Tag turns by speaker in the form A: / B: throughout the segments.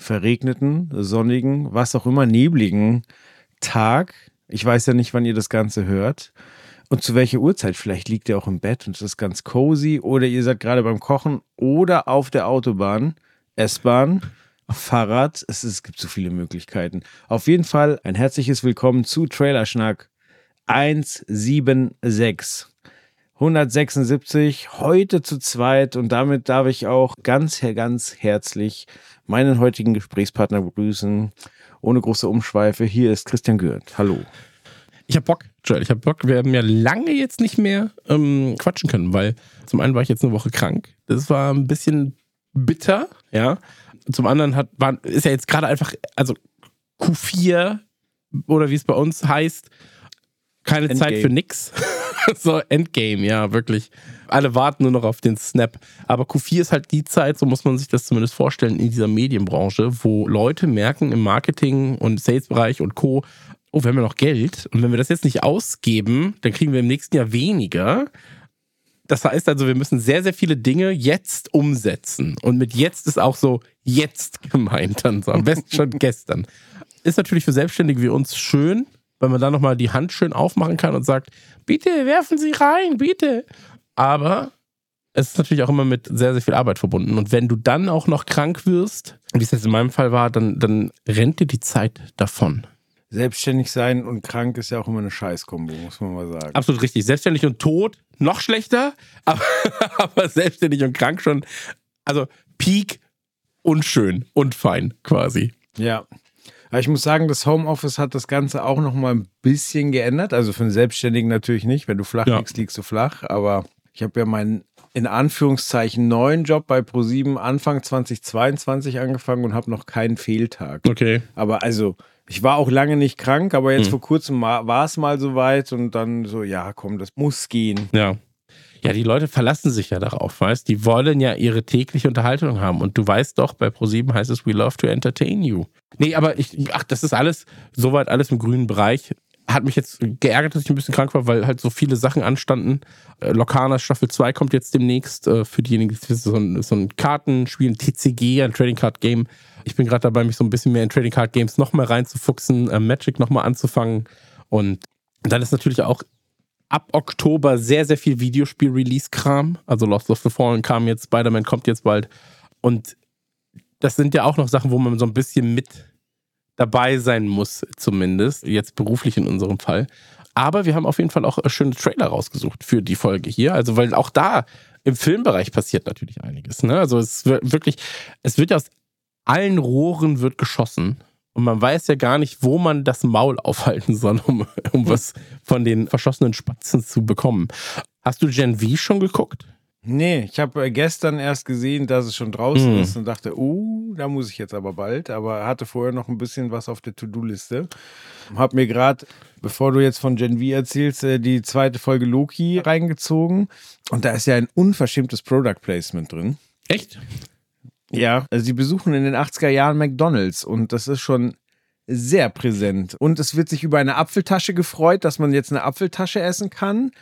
A: verregneten, sonnigen, was auch immer, nebligen Tag. Ich weiß ja nicht, wann ihr das Ganze hört. Und zu welcher Uhrzeit? Vielleicht liegt ihr auch im Bett und es ist ganz cozy oder ihr seid gerade beim Kochen oder auf der Autobahn, S-Bahn, Fahrrad. Es, ist, es gibt so viele Möglichkeiten. Auf jeden Fall ein herzliches Willkommen zu Trailerschnack 176. 176, heute zu zweit und damit darf ich auch ganz, ganz herzlich meinen heutigen Gesprächspartner begrüßen. Ohne große Umschweife, hier ist Christian Gürt. Hallo.
B: Ich hab Bock, Joel, ich hab Bock. Wir haben ja lange jetzt nicht mehr ähm, quatschen können, weil zum einen war ich jetzt eine Woche krank. Das war ein bisschen bitter, ja. Zum anderen hat, war, ist ja jetzt gerade einfach, also Q4 oder wie es bei uns heißt, keine Endgame. Zeit für nix. so Endgame, ja, wirklich. Alle warten nur noch auf den Snap. Aber Q4 ist halt die Zeit, so muss man sich das zumindest vorstellen, in dieser Medienbranche, wo Leute merken im Marketing und Salesbereich und Co., oh, wir haben ja noch Geld und wenn wir das jetzt nicht ausgeben, dann kriegen wir im nächsten Jahr weniger. Das heißt also, wir müssen sehr, sehr viele Dinge jetzt umsetzen. Und mit jetzt ist auch so jetzt gemeint dann so. Am besten schon gestern. Ist natürlich für Selbstständige wie uns schön, weil man da nochmal die Hand schön aufmachen kann und sagt, bitte werfen Sie rein, bitte. Aber es ist natürlich auch immer mit sehr, sehr viel Arbeit verbunden. Und wenn du dann auch noch krank wirst, wie es jetzt in meinem Fall war, dann, dann rennt dir die Zeit davon.
A: Selbstständig sein und krank ist ja auch immer eine Scheißkombo, muss man mal sagen.
B: Absolut richtig. Selbstständig und tot, noch schlechter, aber, aber selbstständig und krank schon. Also Peak und schön und fein quasi.
A: Ja. Aber ich muss sagen, das Homeoffice hat das Ganze auch noch mal ein bisschen geändert. Also für einen Selbstständigen natürlich nicht. Wenn du flach ja. liegst, liegst du flach. Aber ich habe ja meinen in Anführungszeichen neuen Job bei Pro7 Anfang 2022 angefangen und habe noch keinen Fehltag.
B: Okay.
A: Aber also ich war auch lange nicht krank, aber jetzt hm. vor kurzem war es mal so weit und dann so, ja, komm, das muss gehen.
B: Ja. Ja, die Leute verlassen sich ja darauf, weißt Die wollen ja ihre tägliche Unterhaltung haben. Und du weißt doch, bei ProSieben heißt es, we love to entertain you. Nee, aber ich, ach, das ist alles, soweit alles im grünen Bereich. Hat mich jetzt geärgert, dass ich ein bisschen krank war, weil halt so viele Sachen anstanden. Äh, Lokana Staffel 2 kommt jetzt demnächst äh, für diejenigen, die so ein, so ein Kartenspiel, ein TCG, ein Trading Card Game. Ich bin gerade dabei, mich so ein bisschen mehr in Trading Card Games noch mehr reinzufuchsen, äh, Magic noch mal anzufangen. Und dann ist natürlich auch ab Oktober sehr, sehr viel Videospiel-Release-Kram. Also Lost of the Fallen kam jetzt, Spider-Man kommt jetzt bald. Und das sind ja auch noch Sachen, wo man so ein bisschen mit dabei sein muss, zumindest. Jetzt beruflich in unserem Fall. Aber wir haben auf jeden Fall auch schöne Trailer rausgesucht für die Folge hier. Also, weil auch da im Filmbereich passiert natürlich einiges. Ne? Also, es wird wirklich, es wird ja aus allen Rohren wird geschossen. Und man weiß ja gar nicht, wo man das Maul aufhalten soll, um, um was von den verschossenen Spatzen zu bekommen. Hast du Gen V schon geguckt?
A: Nee, ich habe äh, gestern erst gesehen, dass es schon draußen mm. ist und dachte, uh, da muss ich jetzt aber bald. Aber hatte vorher noch ein bisschen was auf der To-Do-Liste. Hab mir gerade, bevor du jetzt von Gen V erzählst, äh, die zweite Folge Loki reingezogen. Und da ist ja ein unverschämtes Product Placement drin.
B: Echt?
A: Ja, also sie besuchen in den 80er Jahren McDonalds und das ist schon sehr präsent. Und es wird sich über eine Apfeltasche gefreut, dass man jetzt eine Apfeltasche essen kann.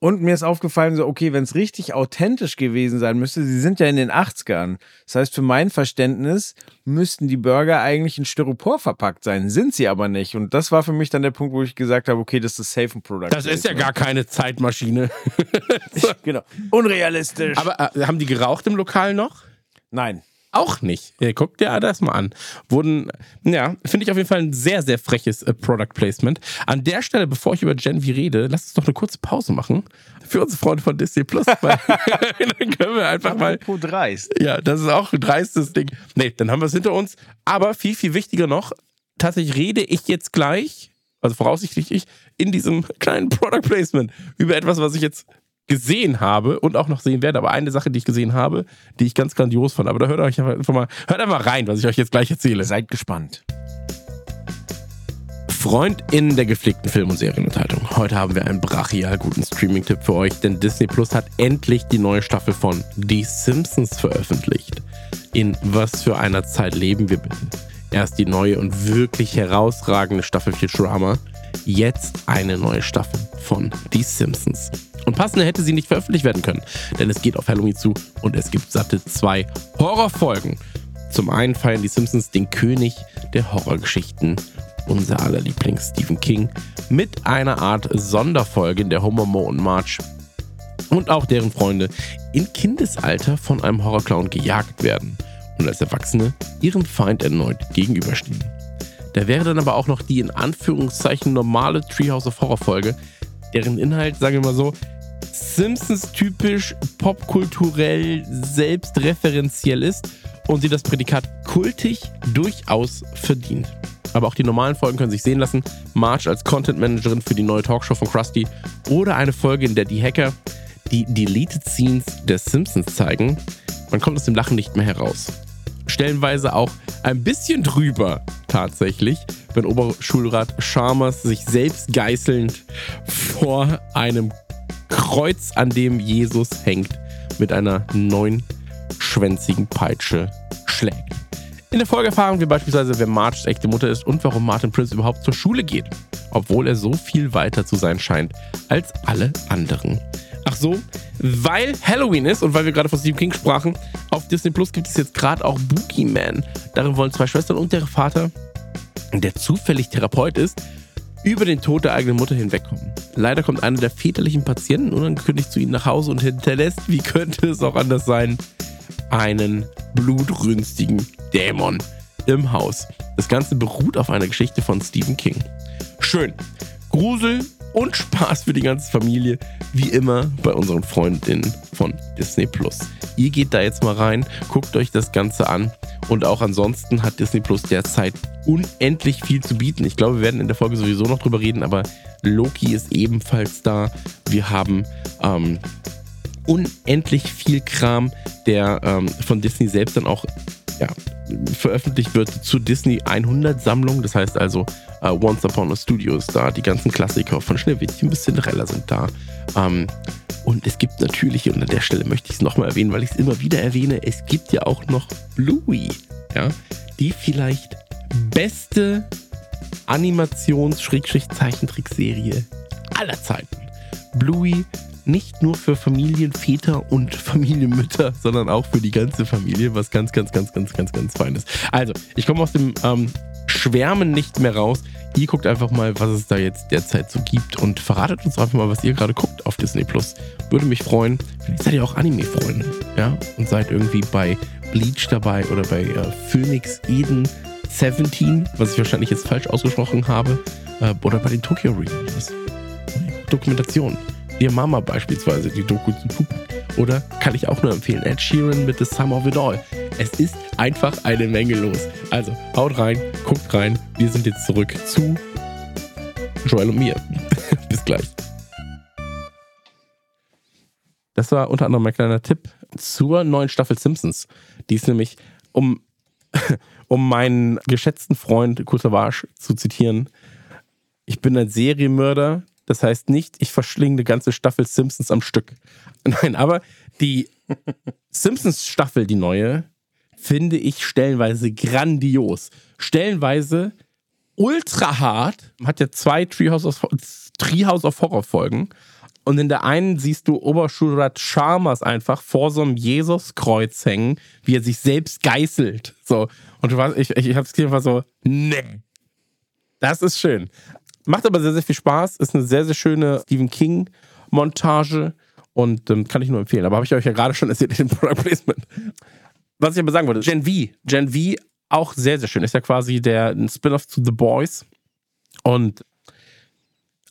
A: Und mir ist aufgefallen, so, okay, wenn es richtig authentisch gewesen sein müsste, sie sind ja in den 80ern. Das heißt, für mein Verständnis müssten die Burger eigentlich in Styropor verpackt sein. Sind sie aber nicht. Und das war für mich dann der Punkt, wo ich gesagt habe, okay, das ist safe ein Product.
B: Das ist ja gar keine Zeitmaschine.
A: genau. Unrealistisch.
B: Aber äh, haben die geraucht im Lokal noch?
A: Nein.
B: Auch nicht. Guck dir das mal an. Wurden, ja, finde ich auf jeden Fall ein sehr, sehr freches äh, Product Placement. An der Stelle, bevor ich über Gen V rede, lass uns doch eine kurze Pause machen. Für unsere Freunde von Disney Plus. dann können wir einfach mal.
A: dreist.
B: Ja, das ist auch ein dreistes Ding. Nee, dann haben wir es hinter uns. Aber viel, viel wichtiger noch, tatsächlich rede ich jetzt gleich, also voraussichtlich ich, in diesem kleinen Product Placement über etwas, was ich jetzt gesehen habe und auch noch sehen werde. Aber eine Sache, die ich gesehen habe, die ich ganz grandios fand. Aber da hört euch einfach mal, hört einfach rein, was ich euch jetzt gleich erzähle.
A: Seid gespannt.
B: FreundInnen der gepflegten Film- und Serienunterhaltung. Heute haben wir einen brachial guten Streaming-Tipp für euch, denn Disney Plus hat endlich die neue Staffel von Die Simpsons veröffentlicht. In was für einer Zeit leben wir bitte? Erst die neue und wirklich herausragende Staffel Futurama, jetzt eine neue Staffel von Die Simpsons. Und passender hätte sie nicht veröffentlicht werden können, denn es geht auf Halloween zu und es gibt satte zwei Horrorfolgen. Zum einen feiern die Simpsons den König der Horrorgeschichten, unser aller Liebling Stephen King, mit einer Art Sonderfolge, in der Homer, Mo und Marge und auch deren Freunde in Kindesalter von einem Horrorclown gejagt werden und als Erwachsene ihrem Feind erneut gegenüberstehen. Da wäre dann aber auch noch die in Anführungszeichen normale Treehouse of Horror Folge, deren Inhalt, sagen wir mal so, Simpsons typisch popkulturell selbstreferenziell ist und sie das Prädikat kultig durchaus verdient. Aber auch die normalen Folgen können sich sehen lassen. Marge als Content Managerin für die neue Talkshow von Krusty oder eine Folge, in der die Hacker die Deleted Scenes der Simpsons zeigen. Man kommt aus dem Lachen nicht mehr heraus. Stellenweise auch ein bisschen drüber tatsächlich, wenn Oberschulrat Chalmers sich selbst geißelnd vor einem Kreuz, an dem Jesus hängt, mit einer neunschwänzigen Peitsche schlägt. In der Folge erfahren wir beispielsweise, wer Marges echte Mutter ist und warum Martin Prince überhaupt zur Schule geht, obwohl er so viel weiter zu sein scheint als alle anderen. Ach so, weil Halloween ist und weil wir gerade von Stephen King sprachen, auf Disney Plus gibt es jetzt gerade auch Boogeyman. Darin wollen zwei Schwestern und der Vater, der zufällig Therapeut ist, über den Tod der eigenen Mutter hinwegkommen. Leider kommt einer der väterlichen Patienten unangekündigt zu ihnen nach Hause und hinterlässt, wie könnte es auch anders sein, einen blutrünstigen Dämon im Haus. Das Ganze beruht auf einer Geschichte von Stephen King. Schön. Grusel und Spaß für die ganze Familie, wie immer bei unseren Freundinnen von Disney Plus. Ihr geht da jetzt mal rein, guckt euch das Ganze an und auch ansonsten hat Disney Plus derzeit unendlich viel zu bieten. Ich glaube, wir werden in der Folge sowieso noch drüber reden, aber Loki ist ebenfalls da. Wir haben ähm, unendlich viel Kram, der ähm, von Disney selbst dann auch ja, veröffentlicht wird zur Disney 100 Sammlung. Das heißt also, uh, Once Upon a Studio ist da, die ganzen Klassiker von Schneewittchen bis Cinderella sind da. Ähm, und es gibt natürlich, und an der Stelle möchte ich es nochmal erwähnen, weil ich es immer wieder erwähne, es gibt ja auch noch Bluey, ja, die vielleicht beste Animations-Zeichentrickserie aller Zeiten. Bluey nicht nur für Familienväter und Familienmütter, sondern auch für die ganze Familie, was ganz, ganz, ganz, ganz, ganz, ganz fein ist. Also, ich komme aus dem ähm, Schwärmen nicht mehr raus. Ihr guckt einfach mal, was es da jetzt derzeit so gibt und verratet uns einfach mal, was ihr gerade guckt auf Disney Plus. Würde mich freuen. Vielleicht seid ihr auch Anime-Freunde, ja? Und seid irgendwie bei Bleach dabei oder bei äh, Phoenix Eden 17, was ich wahrscheinlich jetzt falsch ausgesprochen habe, äh, oder bei den Tokyo Reviews. Dokumentation. Dear Mama beispielsweise, die Doku zu Pup. Oder kann ich auch nur empfehlen, Ed Sheeran mit The Sum of It All. Es ist einfach eine Menge los. Also haut rein, guckt rein. Wir sind jetzt zurück zu Joel und mir. Bis gleich. Das war unter anderem mein kleiner Tipp zur neuen Staffel Simpsons. Die ist nämlich, um, um meinen geschätzten Freund Kurt Savage zu zitieren, ich bin ein Serienmörder, das heißt nicht, ich verschlinge eine ganze Staffel Simpsons am Stück. Nein, aber die Simpsons-Staffel, die neue, finde ich stellenweise grandios. Stellenweise ultra hart. Hat ja zwei Treehouse of, Treehouse of Horror Folgen. Und in der einen siehst du Oberschulrat Chalmers einfach vor so einem Jesuskreuz hängen, wie er sich selbst geißelt. So. Und du warst, ich, ich, hab's einfach so, nee. Das ist schön. Macht aber sehr, sehr viel Spaß. Ist eine sehr, sehr schöne Stephen King-Montage und ähm, kann ich nur empfehlen. Aber habe ich euch ja gerade schon erzählt in dem Product Placement. Was ich aber sagen wollte, Gen V. Gen V auch sehr, sehr schön. Ist ja quasi der Spin-off zu The Boys. Und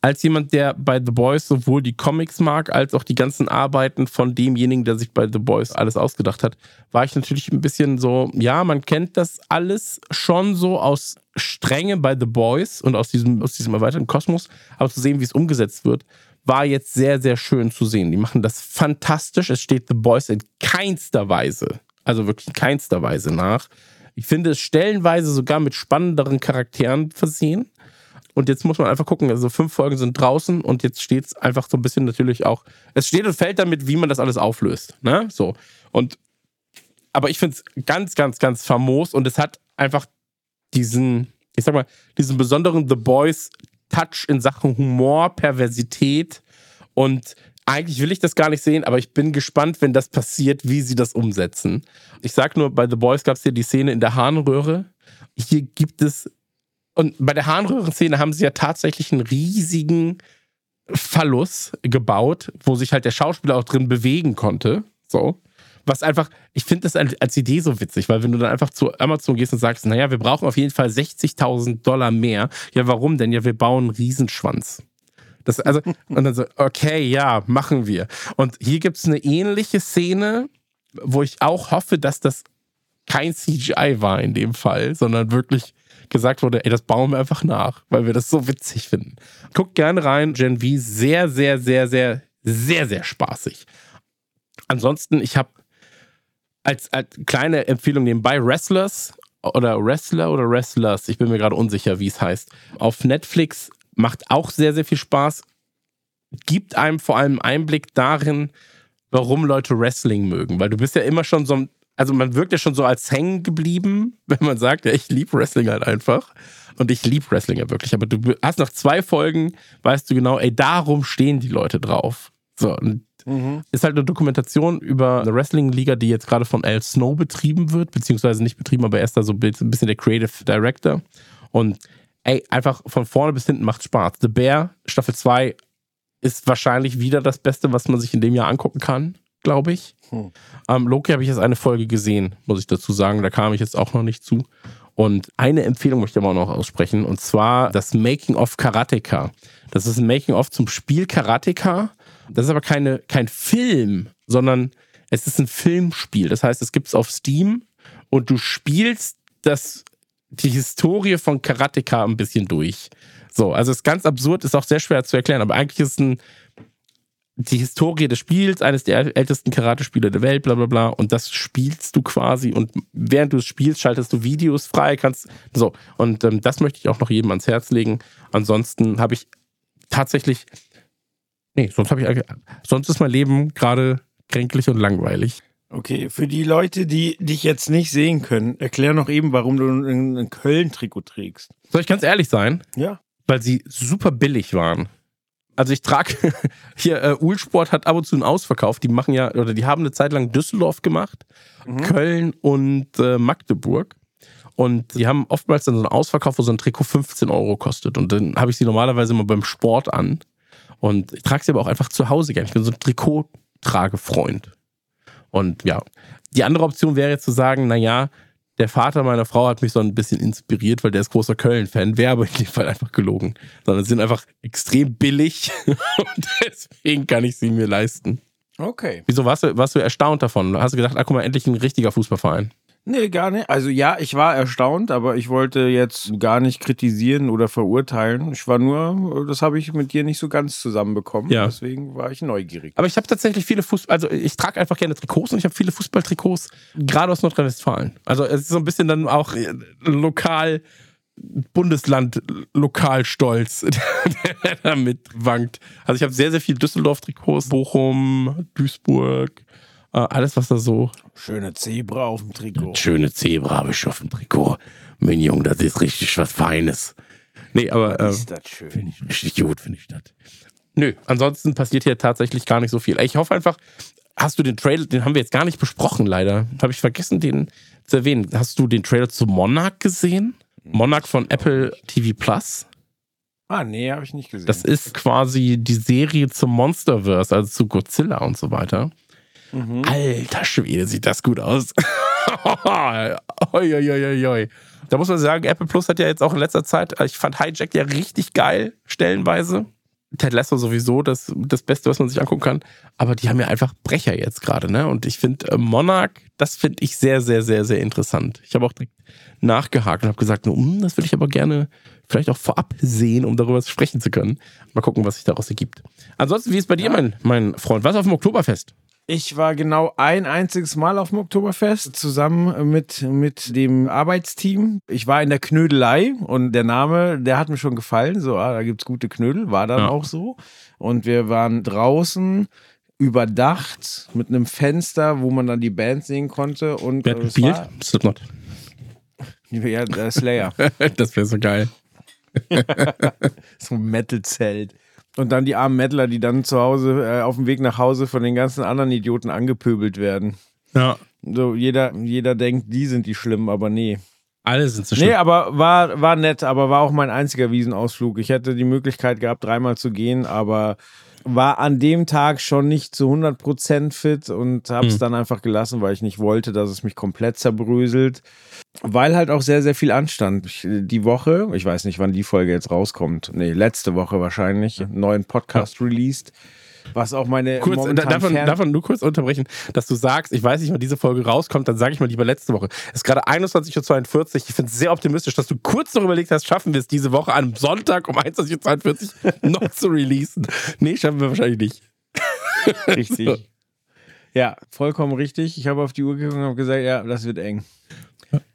B: als jemand, der bei The Boys sowohl die Comics mag, als auch die ganzen Arbeiten von demjenigen, der sich bei The Boys alles ausgedacht hat, war ich natürlich ein bisschen so, ja, man kennt das alles schon so aus Strenge bei The Boys und aus diesem, aus diesem erweiterten Kosmos, aber zu sehen, wie es umgesetzt wird, war jetzt sehr, sehr schön zu sehen. Die machen das fantastisch. Es steht The Boys in keinster Weise, also wirklich in keinster Weise nach. Ich finde es stellenweise sogar mit spannenderen Charakteren versehen. und jetzt muss man einfach gucken, also fünf Folgen sind draußen und jetzt steht es einfach so ein bisschen natürlich auch, es steht und fällt damit, wie man das alles auflöst, ne, so. Und, aber ich finde es ganz, ganz, ganz famos und es hat einfach diesen, ich sag mal, diesen besonderen The Boys Touch in Sachen Humor, Perversität und eigentlich will ich das gar nicht sehen, aber ich bin gespannt, wenn das passiert, wie sie das umsetzen. Ich sag nur, bei The Boys gab es ja die Szene in der Harnröhre. Hier gibt es, und bei der Harnröhrenszene haben sie ja tatsächlich einen riesigen Phallus gebaut, wo sich halt der Schauspieler auch drin bewegen konnte. So. Was einfach, ich finde das als Idee so witzig, weil wenn du dann einfach zu Amazon gehst und sagst, naja, wir brauchen auf jeden Fall 60.000 Dollar mehr. Ja, warum denn? Ja, wir bauen einen Riesenschwanz. Das, also, und dann so, okay, ja, machen wir. Und hier gibt es eine ähnliche Szene, wo ich auch hoffe, dass das kein CGI war in dem Fall, sondern wirklich gesagt wurde, ey, das bauen wir einfach nach, weil wir das so witzig finden. Guckt gerne rein, Gen V, sehr, sehr, sehr, sehr, sehr, sehr spaßig. Ansonsten, ich habe als, als kleine Empfehlung nebenbei Wrestlers oder Wrestler oder Wrestlers, ich bin mir gerade unsicher, wie es heißt, auf Netflix macht auch sehr, sehr viel Spaß. Gibt einem vor allem Einblick darin, warum Leute Wrestling mögen. Weil du bist ja immer schon so ein, also man wirkt ja schon so als hängen geblieben, wenn man sagt, ja, ich liebe Wrestling halt einfach. Und ich liebe Wrestling ja wirklich. Aber du hast nach zwei Folgen, weißt du genau, ey, darum stehen die Leute drauf. So, und mhm. ist halt eine Dokumentation über eine Wrestling-Liga, die jetzt gerade von Al Snow betrieben wird, beziehungsweise nicht betrieben, aber er ist da so ein bisschen der Creative Director. Und ey, einfach von vorne bis hinten macht Spaß. The Bear, Staffel 2, ist wahrscheinlich wieder das Beste, was man sich in dem Jahr angucken kann, glaube ich. Hm. Ähm, Loki habe ich jetzt eine Folge gesehen, muss ich dazu sagen. Da kam ich jetzt auch noch nicht zu. Und eine Empfehlung möchte ich aber auch noch aussprechen, und zwar das Making of Karateka. Das ist ein Making of zum Spiel Karateka. Das ist aber keine, kein Film, sondern es ist ein Filmspiel. Das heißt, es gibt es auf Steam und du spielst das die Historie von Karateka ein bisschen durch. So, also es ist ganz absurd, ist auch sehr schwer zu erklären, aber eigentlich ist ein die Historie des Spiels, eines der ältesten Karate-Spiele der Welt, bla bla bla. Und das spielst du quasi und während du es spielst, schaltest du Videos frei, kannst. So, und ähm, das möchte ich auch noch jedem ans Herz legen. Ansonsten habe ich tatsächlich. Nee, sonst habe ich sonst ist mein Leben gerade kränklich und langweilig.
A: Okay, für die Leute, die dich jetzt nicht sehen können, erklär noch eben, warum du ein Köln-Trikot trägst.
B: Soll ich ganz ehrlich sein?
A: Ja.
B: Weil sie super billig waren. Also ich trage hier, äh, Ulsport hat ab und zu einen Ausverkauf. Die machen ja, oder die haben eine Zeit lang Düsseldorf gemacht, mhm. Köln und äh, Magdeburg. Und die haben oftmals dann so einen Ausverkauf, wo so ein Trikot 15 Euro kostet. Und dann habe ich sie normalerweise immer beim Sport an. Und ich trage sie aber auch einfach zu Hause gerne. Ich bin so ein Trikot-Tragefreund. Und ja, die andere Option wäre jetzt zu sagen, naja, der Vater meiner Frau hat mich so ein bisschen inspiriert, weil der ist großer Köln-Fan, wäre aber in dem Fall einfach gelogen. Sondern sie sind einfach extrem billig und deswegen kann ich sie mir leisten.
A: Okay.
B: Wieso warst du, warst du erstaunt davon? Hast du gedacht, ah, guck mal, endlich ein richtiger Fußballverein?
A: Nee, gar nicht. Also ja, ich war erstaunt, aber ich wollte jetzt gar nicht kritisieren oder verurteilen. Ich war nur, das habe ich mit dir nicht so ganz zusammenbekommen. Ja. Deswegen war ich neugierig.
B: Aber ich habe tatsächlich viele Fußball, also ich trage einfach gerne Trikots und ich habe viele Fußballtrikots, gerade aus Nordrhein-Westfalen. Also es ist so ein bisschen dann auch äh, lokal, Bundesland Lokalstolz, der damit wankt. Also ich habe sehr, sehr viel Düsseldorf-Trikots, Bochum, Duisburg, äh, alles, was da so.
A: Schöne Zebra auf dem Trikot.
B: Schöne Zebra habe ich auf dem Trikot. Mein Junge, das ist richtig was Feines. Nee, aber. Äh, ist das schön. Finde ich richtig gut, finde ich das. Nö, ansonsten passiert hier tatsächlich gar nicht so viel. Ich hoffe einfach, hast du den Trailer, den haben wir jetzt gar nicht besprochen, leider. Habe ich vergessen, den zu erwähnen. Hast du den Trailer zu Monarch gesehen? Monarch von Apple TV Plus?
A: Ah, nee, habe ich nicht gesehen.
B: Das ist quasi die Serie zum Monsterverse, also zu Godzilla und so weiter. Mhm. Alter Schwede, sieht das gut aus. oi, oi, oi, oi. Da muss man sagen, Apple Plus hat ja jetzt auch in letzter Zeit, ich fand Hijack ja richtig geil, stellenweise. Ted Lasso sowieso das, das Beste, was man sich angucken kann. Aber die haben ja einfach Brecher jetzt gerade, ne? Und ich finde äh, Monarch, das finde ich sehr, sehr, sehr, sehr interessant. Ich habe auch direkt nachgehakt und habe gesagt, hm, das würde ich aber gerne vielleicht auch vorab sehen, um darüber sprechen zu können. Mal gucken, was sich daraus ergibt. Ansonsten, wie ist bei dir, mein, mein Freund? Was auf dem Oktoberfest?
A: Ich war genau ein einziges Mal auf dem Oktoberfest zusammen mit, mit dem Arbeitsteam. Ich war in der Knödelei und der Name, der hat mir schon gefallen. So, ah, da gibt's gute Knödel, war dann
B: Ja.
A: auch so. Und wir waren draußen überdacht mit einem Fenster, wo man dann die Band sehen konnte. Und
B: Wer hat
A: äh, es
B: gespielt?
A: war-
B: Slipknot.
A: Ja, der Slayer.
B: das wäre so geil.
A: so ein Metal-Zelt. Und dann die armen Metaler, die dann zu Hause, äh, auf dem Weg nach Hause von den ganzen anderen Idioten angepöbelt werden.
B: Ja.
A: So, jeder, jeder denkt, die sind die Schlimmen, aber nee.
B: Alle sind so
A: Nee,
B: schlimm.
A: aber war, war nett, aber war auch mein einziger Wiesenausflug. Ich hätte die Möglichkeit gehabt, dreimal zu gehen, aber war an dem Tag schon nicht zu 100% fit und habe es
B: Hm.
A: dann einfach gelassen, weil ich nicht wollte, dass es mich komplett zerbröselt. Weil halt auch sehr, sehr viel anstand. Ich, die Woche, ich weiß nicht, wann die Folge jetzt rauskommt. Nee, letzte Woche wahrscheinlich, einen neuen Podcast released. Was auch meine
B: Kurz, davon, davon nur kurz unterbrechen, dass du sagst, ich weiß nicht, wann diese Folge rauskommt, dann sage ich mal lieber letzte Woche. Es ist gerade 21.42 Uhr. Ich finde es sehr optimistisch, dass du kurz noch überlegt hast, schaffen wir es diese Woche an einem Sonntag um 21.42 Uhr noch zu releasen. Nee, schaffen wir wahrscheinlich nicht.
A: Richtig. Ja, vollkommen richtig. Ich habe auf die Uhr geguckt und habe gesagt, ja, das wird eng.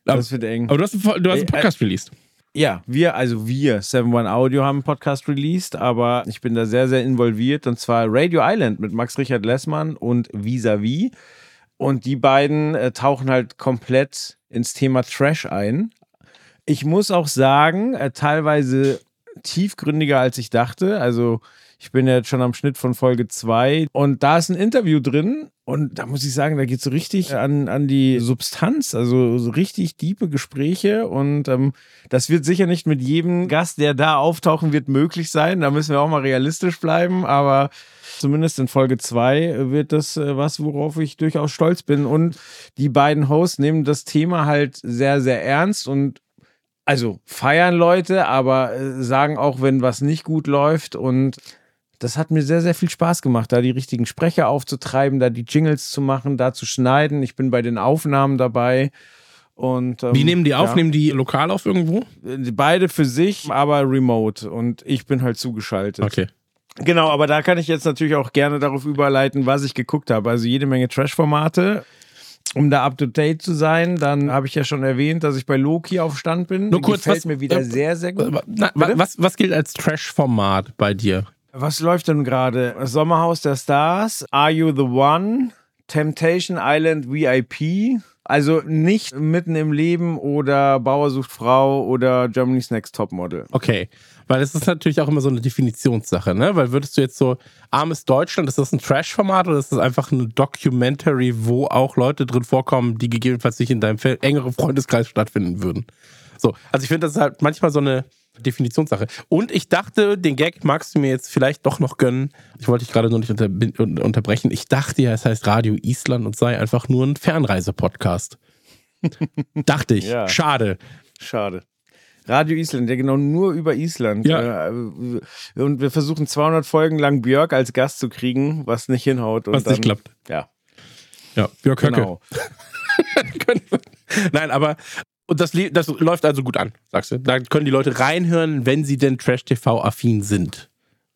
A: Das wird eng.
B: Aber du hast, einen- du hast einen
A: Äh,
B: Podcast released.
A: Ja, wir, also wir, 7-One Audio haben einen Podcast released, aber ich bin da sehr, sehr involviert und zwar Radio Island mit Max Richard Lessmann und Vis-a-vis. Und die beiden äh, tauchen halt komplett ins Thema Trash ein. Ich muss auch sagen, äh, teilweise tiefgründiger als ich dachte. Also ich bin ja jetzt schon am Schnitt von Folge 2 und da ist ein Interview drin. Und da muss ich sagen, da geht so richtig an, an die Substanz, also so richtig tiefe Gespräche. Und ähm, das wird sicher nicht mit jedem Gast, der da auftauchen wird, möglich sein. Da müssen wir auch mal realistisch bleiben, aber zumindest in Folge 2 wird das äh, was, worauf ich durchaus stolz bin. Und die beiden Hosts nehmen das Thema halt sehr, sehr ernst. Und also feiern Leute, aber äh, sagen auch, wenn was nicht gut läuft. Und das hat mir sehr, sehr viel Spaß gemacht, da die richtigen Sprecher aufzutreiben, da die Jingles zu machen, da zu schneiden. Ich bin bei den Aufnahmen dabei. Und, ähm,
B: Wie nehmen die auf?
A: ja,
B: Nehmen die lokal auf irgendwo?
A: äh, Beide für sich, aber remote. Und ich bin halt zugeschaltet.
B: Okay.
A: Genau, aber da kann ich jetzt natürlich auch gerne darauf überleiten, was ich geguckt habe. Also jede Menge Trash-Formate. Um da up to date zu sein, dann habe ich ja schon erwähnt, dass ich bei Loki auf Stand bin.
B: Nur kurz,
A: Gefällt
B: was-
A: mir wieder
B: äh,
A: sehr, sehr gut.
B: Na,
A: Bitte?
B: was, was gilt als Trash-Format bei dir?
A: Was läuft denn gerade? Sommerhaus der Stars, Are You the One, Temptation Island VIP. Also nicht mitten im Leben oder Bauer sucht Frau oder Germany's Next Topmodel.
B: Okay. Weil es ist natürlich auch immer so eine Definitionssache, ne? Weil würdest du jetzt so, armes Deutschland, ist das ein Trash-Format oder ist das einfach eine Documentary, wo auch Leute drin vorkommen, die gegebenenfalls nicht in deinem engeren Freundeskreis stattfinden würden? So, also ich finde, das ist halt manchmal so eine Definitionssache. Und ich dachte, den Gag magst du mir jetzt vielleicht doch noch gönnen. Ich wollte dich gerade nur nicht unter, un- unterbrechen. Ich dachte ja, es heißt Radio Island und sei einfach nur ein Fernreise-Podcast. dachte ich.
A: Ja.
B: Schade.
A: Schade. Radio Island, ja genau nur über Island.
B: Ja.
A: Äh, Und wir versuchen 200 Folgen lang Björk als Gast zu kriegen, was nicht hinhaut.
B: Was
A: dann,
B: nicht klappt.
A: Ja,
B: Ja, Björk Höcke.
A: genau.
B: Nein, aber und das, das läuft also gut an, sagst du. Da können die Leute reinhören, wenn sie denn Trash-TV-affin sind.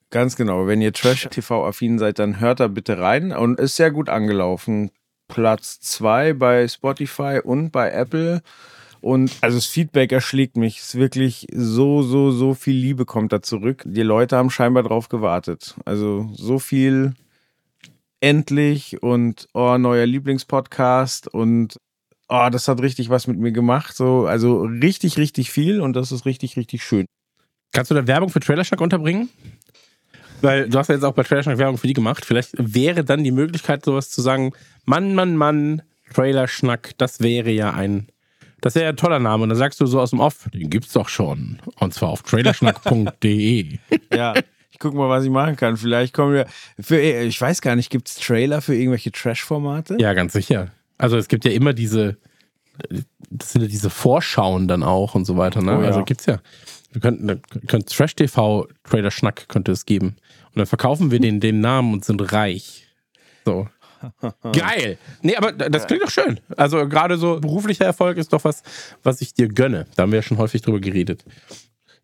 A: Ganz genau. Wenn ihr Trash-TV-affin seid, dann hört da bitte rein. Und ist sehr gut angelaufen. Platz 2 bei Spotify und bei Apple. Und also das Feedback erschlägt mich. Es ist wirklich so, so, so viel Liebe kommt da zurück. Die Leute haben scheinbar drauf gewartet. Also so viel endlich und oh, neuer Lieblingspodcast und oh, das hat richtig was mit mir gemacht. So, also richtig, richtig viel und das ist richtig, richtig schön.
B: Kannst du da Werbung für Trailerschnack unterbringen? Weil du hast ja jetzt auch bei Trailerschnack Werbung für die gemacht. Vielleicht wäre dann die Möglichkeit, sowas zu sagen: Mann, Mann, Mann, Trailerschnack, das wäre ja ein. Das wäre ja ein toller Name. Und dann sagst du so aus dem Off, den gibt's doch schon. Und zwar auf trailerschnack.de.
A: Ja, ich guck mal, was ich machen kann. Vielleicht kommen wir. Für, ich weiß gar nicht, gibt es Trailer für irgendwelche Trash-Formate?
B: Ja, ganz sicher. Also es gibt ja immer diese, das sind ja diese Vorschauen dann auch und so weiter. Ne?
A: Oh ja.
B: Also gibt's ja. Wir könnten, könnten Trash TV Trailer Schnack könnte es geben. Und dann verkaufen wir den, den Namen und sind reich. So. Geil. Nee, aber das klingt doch schön. Also gerade so beruflicher Erfolg ist doch was, was ich dir gönne. Da haben wir ja schon häufig drüber geredet.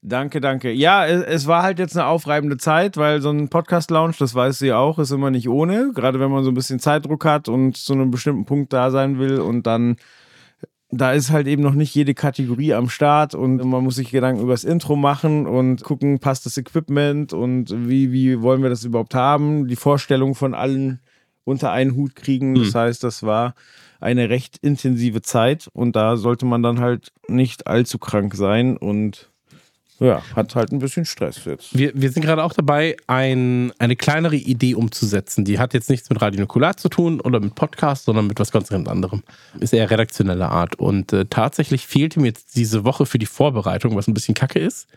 A: Danke, danke. Ja, es, es, war halt jetzt eine aufreibende Zeit, weil so ein Podcast-Lounge, das weiß sie auch, ist immer nicht ohne. Gerade wenn man so ein bisschen Zeitdruck hat und zu einem bestimmten Punkt da sein will und dann da ist halt eben noch nicht jede Kategorie am Start und man muss sich Gedanken über das Intro machen und gucken, passt das Equipment und wie, wie wollen wir das überhaupt haben, die Vorstellung von allen unter einen Hut kriegen. Das mhm. heißt, das war eine recht intensive Zeit und da sollte man dann halt nicht allzu krank sein und ja, hat halt ein bisschen Stress jetzt.
B: Wir, wir sind gerade auch dabei, ein, eine kleinere Idee umzusetzen. Die hat jetzt nichts mit Radio Nukular zu tun oder mit Podcast, sondern mit was ganz, anderem. Ist eher redaktionelle Art. Und äh, tatsächlich fehlte mir jetzt diese Woche für die Vorbereitung, was ein bisschen kacke ist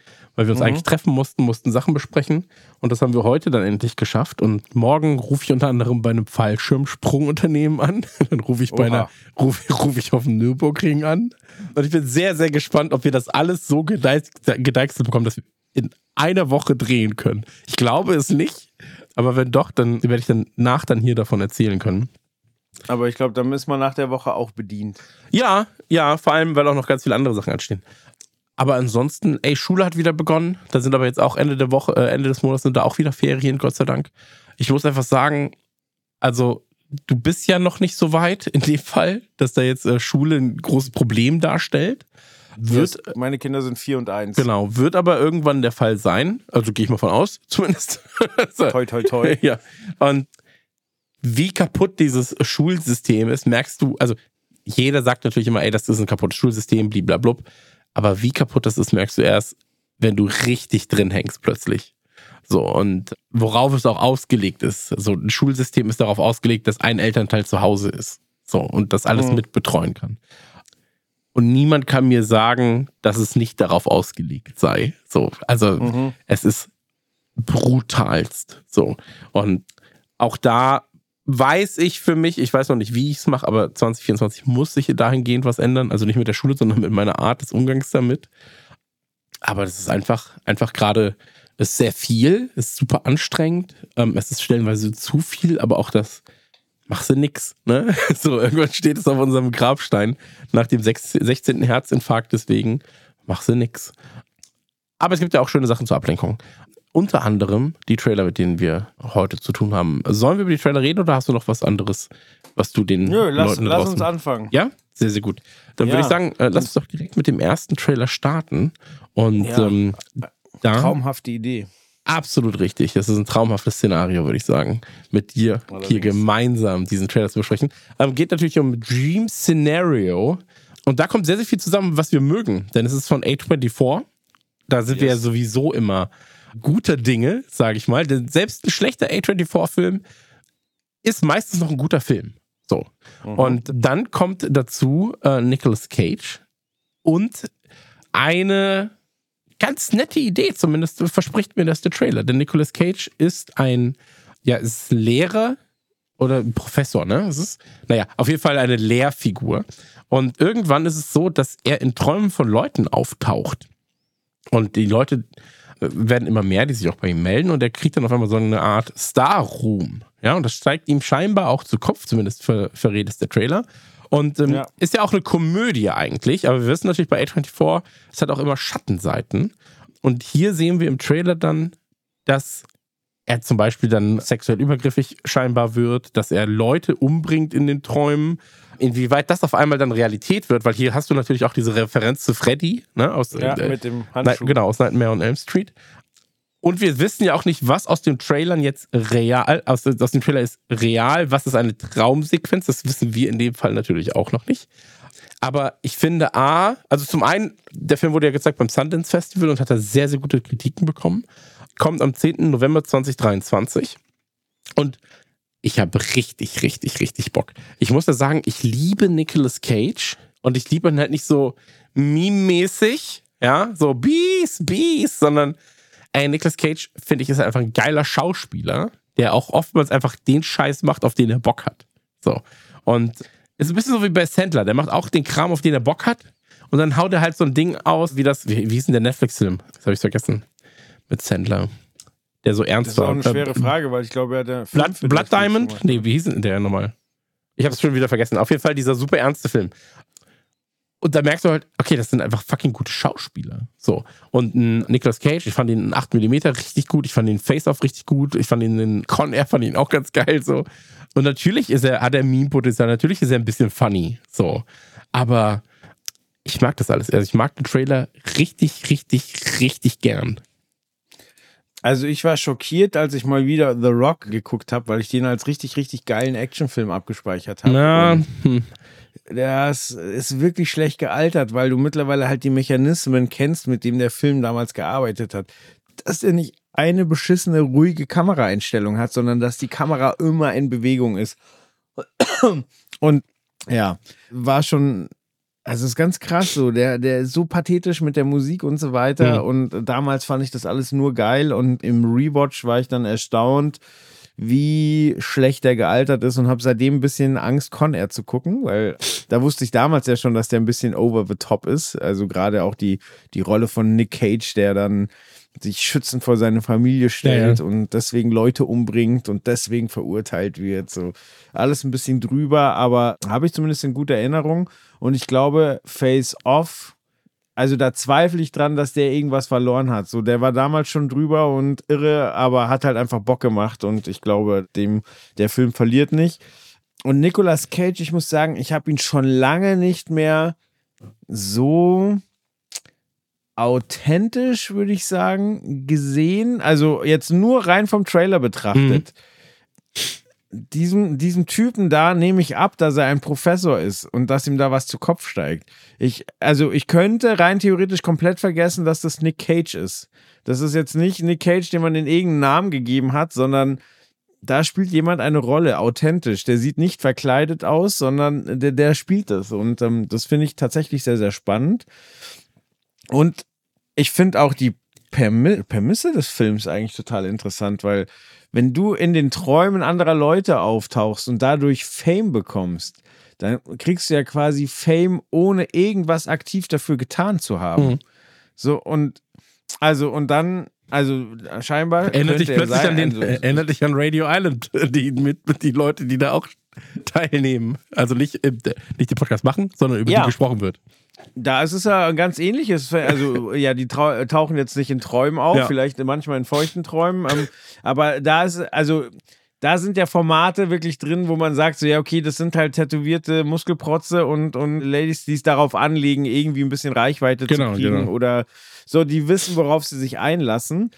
B: weil wir uns mhm. eigentlich treffen mussten, mussten Sachen besprechen. Und das haben wir heute dann endlich geschafft. Und morgen rufe ich unter anderem bei einem Fallschirmsprungunternehmen an. Dann rufe ich bei einer, rufe ruf ich auf dem Nürburgring an. Und ich bin sehr, sehr gespannt, ob wir das alles so gedeichselt bekommen, dass wir in einer Woche drehen können. Ich glaube es nicht. Aber wenn doch, dann werde ich dann nach dann hier davon erzählen können.
A: Aber ich glaube, dann ist man nach der Woche auch bedient.
B: Ja, ja, vor allem, weil auch noch ganz viele andere Sachen anstehen. Aber ansonsten, ey, Schule hat wieder begonnen. Da sind aber jetzt auch Ende der Woche, äh, Ende des Monats sind da auch wieder Ferien, Gott sei Dank. Ich muss einfach sagen, also du bist ja noch nicht so weit in dem Fall, dass da jetzt äh, Schule ein großes Problem darstellt.
A: Wird, yes, meine Kinder sind vier und eins.
B: Genau, wird aber irgendwann der Fall sein. Also gehe ich mal von aus, zumindest.
A: toi, toi, toi.
B: ja. Und wie kaputt dieses Schulsystem ist, merkst du, also jeder sagt natürlich immer, ey, das ist ein kaputtes Schulsystem, blablabla. Aber wie kaputt das ist, merkst du erst, wenn du richtig drin hängst plötzlich. So, und worauf es auch ausgelegt ist. So, ein Schulsystem ist darauf ausgelegt, dass ein Elternteil zu Hause ist. So, und das alles mhm. mitbetreuen kann. Und niemand kann mir sagen, dass es nicht darauf ausgelegt sei. So, also, mhm. es ist brutalst. So, und auch da weiß ich für mich, ich weiß noch nicht, wie ich es mache, aber 2024 muss sich dahingehend was ändern. Also nicht mit der Schule, sondern mit meiner Art des Umgangs damit. Aber das ist einfach, einfach gerade, ist sehr viel, ist super anstrengend. Ähm, es ist stellenweise zu viel, aber auch das machst du nix. Ne? So, irgendwann steht es auf unserem Grabstein nach dem 16. Herzinfarkt, deswegen machst du nix. Aber es gibt ja auch schöne Sachen zur Ablenkung unter anderem die Trailer, mit denen wir heute zu tun haben. Sollen wir über die Trailer reden oder hast du noch was anderes, was du den Nö,
A: lass,
B: Leuten
A: lass uns anfangen.
B: Ja? Sehr, sehr gut. Dann ja. würde ich sagen, äh, lass uns doch direkt mit dem ersten Trailer starten. Und ja. ähm,
A: da, traumhafte Idee.
B: Absolut richtig. Das ist ein traumhaftes Szenario, würde ich sagen, mit dir Allerdings. hier gemeinsam diesen Trailer zu besprechen. Ähm, geht natürlich um Dream Scenario. Und da kommt sehr, sehr viel zusammen, was wir mögen. Denn es ist von A24. Da sind yes. wir ja sowieso immer guter Dinge, sage ich mal. Denn selbst ein schlechter A24-Film ist meistens noch ein guter Film. So. Mhm. Und dann kommt dazu äh, Nicolas Cage und eine ganz nette Idee, zumindest verspricht mir das der Trailer. Denn Nicolas Cage ist ein, ja, ist Lehrer oder Professor, ne? Es ist, naja, auf jeden Fall eine Lehrfigur. Und irgendwann ist es so, dass er in Träumen von Leuten auftaucht. Und die Leute werden immer mehr, die sich auch bei ihm melden und er kriegt dann auf einmal so eine Art Star-Ruhm. Ja, und das steigt ihm scheinbar auch zu Kopf, zumindest ver verrät es der Trailer. Und ähm, ja. ist ja auch eine Komödie eigentlich, aber wir wissen natürlich bei A24, es hat auch immer Schattenseiten. Und hier sehen wir im Trailer dann, dass er zum Beispiel dann sexuell übergriffig scheinbar wird, dass er Leute umbringt in den Träumen. Inwieweit das auf einmal dann Realität wird, weil hier hast du natürlich auch diese Referenz zu Freddy, ne, aus,
A: ja, äh, mit dem Handschuh.
B: genau, aus Nightmare on Elm Street. Und wir wissen ja auch nicht, was aus dem Trailern jetzt real, aus, aus dem Trailer ist real, was ist eine Traumsequenz, das wissen wir in dem Fall natürlich auch noch nicht. Aber ich finde A, also zum einen, der Film wurde ja gezeigt beim Sundance Festival und hat da sehr, sehr gute Kritiken bekommen kommt am 10. November 2023. Und ich habe richtig, richtig, richtig Bock. Ich muss ja sagen, ich liebe Nicolas Cage und ich liebe ihn halt nicht so meme-mäßig, ja, so Bees, Bees, sondern ey, Nicolas Cage, finde ich, ist einfach ein geiler Schauspieler, der auch oftmals einfach den Scheiß macht, auf den er Bock hat. So. Und ist ein bisschen so wie bei Sandler, der macht auch den Kram, auf den er Bock hat. Und dann haut er halt so ein Ding aus, wie das, wie, wie ist denn der Netflix-Film? Das habe ich vergessen mit Sandler. Der so ernst war.
A: Das ist auch eine schwere Frage, weil ich glaube, er hat
B: Blood, Blood Diamond? Nee, wie hieß denn der nochmal? Ich habe es schon wieder vergessen. Auf jeden Fall dieser super ernste Film. Und da merkst du halt, okay, das sind einfach fucking gute Schauspieler. So. Und ein Nicolas Cage, ich fand ihn in 8mm richtig gut, ich fand den Face-Off richtig gut, ich fand ihn in Con Air, fand ihn auch ganz geil. So. Und natürlich ist er, hat er Meme-Potenzial, natürlich ist er ein bisschen funny. So. Aber ich mag das alles. Also ich mag den Trailer richtig, richtig, richtig gern.
A: Also ich war schockiert, als ich mal wieder The Rock geguckt habe, weil ich den als richtig, richtig geilen Actionfilm abgespeichert habe.
B: Na, hm.
A: Das ist wirklich schlecht gealtert, weil du mittlerweile halt die Mechanismen kennst, mit denen der Film damals gearbeitet hat. Dass er nicht eine beschissene, ruhige Kameraeinstellung hat, sondern dass die Kamera immer in Bewegung ist. Und ja, war schon also es ist ganz krass so, der, der ist so pathetisch mit der Musik und so weiter. Mhm. Und damals fand ich das alles nur geil. Und im Rewatch war ich dann erstaunt, wie schlecht der gealtert ist und habe seitdem ein bisschen Angst, Con Air zu gucken, weil da wusste ich damals ja schon, dass der ein bisschen over the top ist. Also gerade auch die, die Rolle von Nick Cage, der dann sich schützend vor seine Familie stellt ja, ja. und deswegen Leute umbringt und deswegen verurteilt wird. So alles ein bisschen drüber, aber habe ich zumindest in guter Erinnerung. Und ich glaube, Face Off, also da zweifle ich dran, dass der irgendwas verloren hat. So, der war damals schon drüber und irre, aber hat halt einfach Bock gemacht und ich glaube, dem, der Film verliert nicht. Und Nicolas Cage, ich muss sagen, ich habe ihn schon lange nicht mehr so authentisch, würde ich sagen, gesehen. Also jetzt nur rein vom Trailer betrachtet. Mhm diesem, diesem Typen da nehme ich ab, dass er ein Professor ist und dass ihm da was zu Kopf steigt. Ich, also ich könnte rein theoretisch komplett vergessen, dass das Nick Cage ist. Das ist jetzt nicht Nick Cage, dem man den irgendeinen Namen gegeben hat, sondern da spielt jemand eine Rolle, authentisch. Der sieht nicht verkleidet aus, sondern der, der spielt das. Und ähm, das finde ich tatsächlich sehr, sehr spannend. Und ich finde auch die Permi Permisse des Films eigentlich total interessant, weil wenn du in den Träumen anderer Leute auftauchst und dadurch Fame bekommst, dann kriegst du ja quasi Fame, ohne irgendwas aktiv dafür getan zu haben. Mhm. So, und also, und dann, also scheinbar.
B: Erinnert dich plötzlich sein, an den, also, erinnert dich an Radio Island, die mit, die Leute, die da auch teilnehmen. Also nicht, nicht den Podcast machen, sondern über ja. die gesprochen wird.
A: Da ist es ja ein ganz ähnliches. Also, ja, die tauchen jetzt nicht in Träumen auf, ja. vielleicht manchmal in feuchten Träumen. Ähm, aber da ist, also, da sind ja Formate wirklich drin, wo man sagt, so, ja, okay, das sind halt tätowierte Muskelprotze und, und Ladies, die es darauf anlegen, irgendwie ein bisschen Reichweite genau, zu kriegen genau. oder so, die wissen, worauf sie sich einlassen.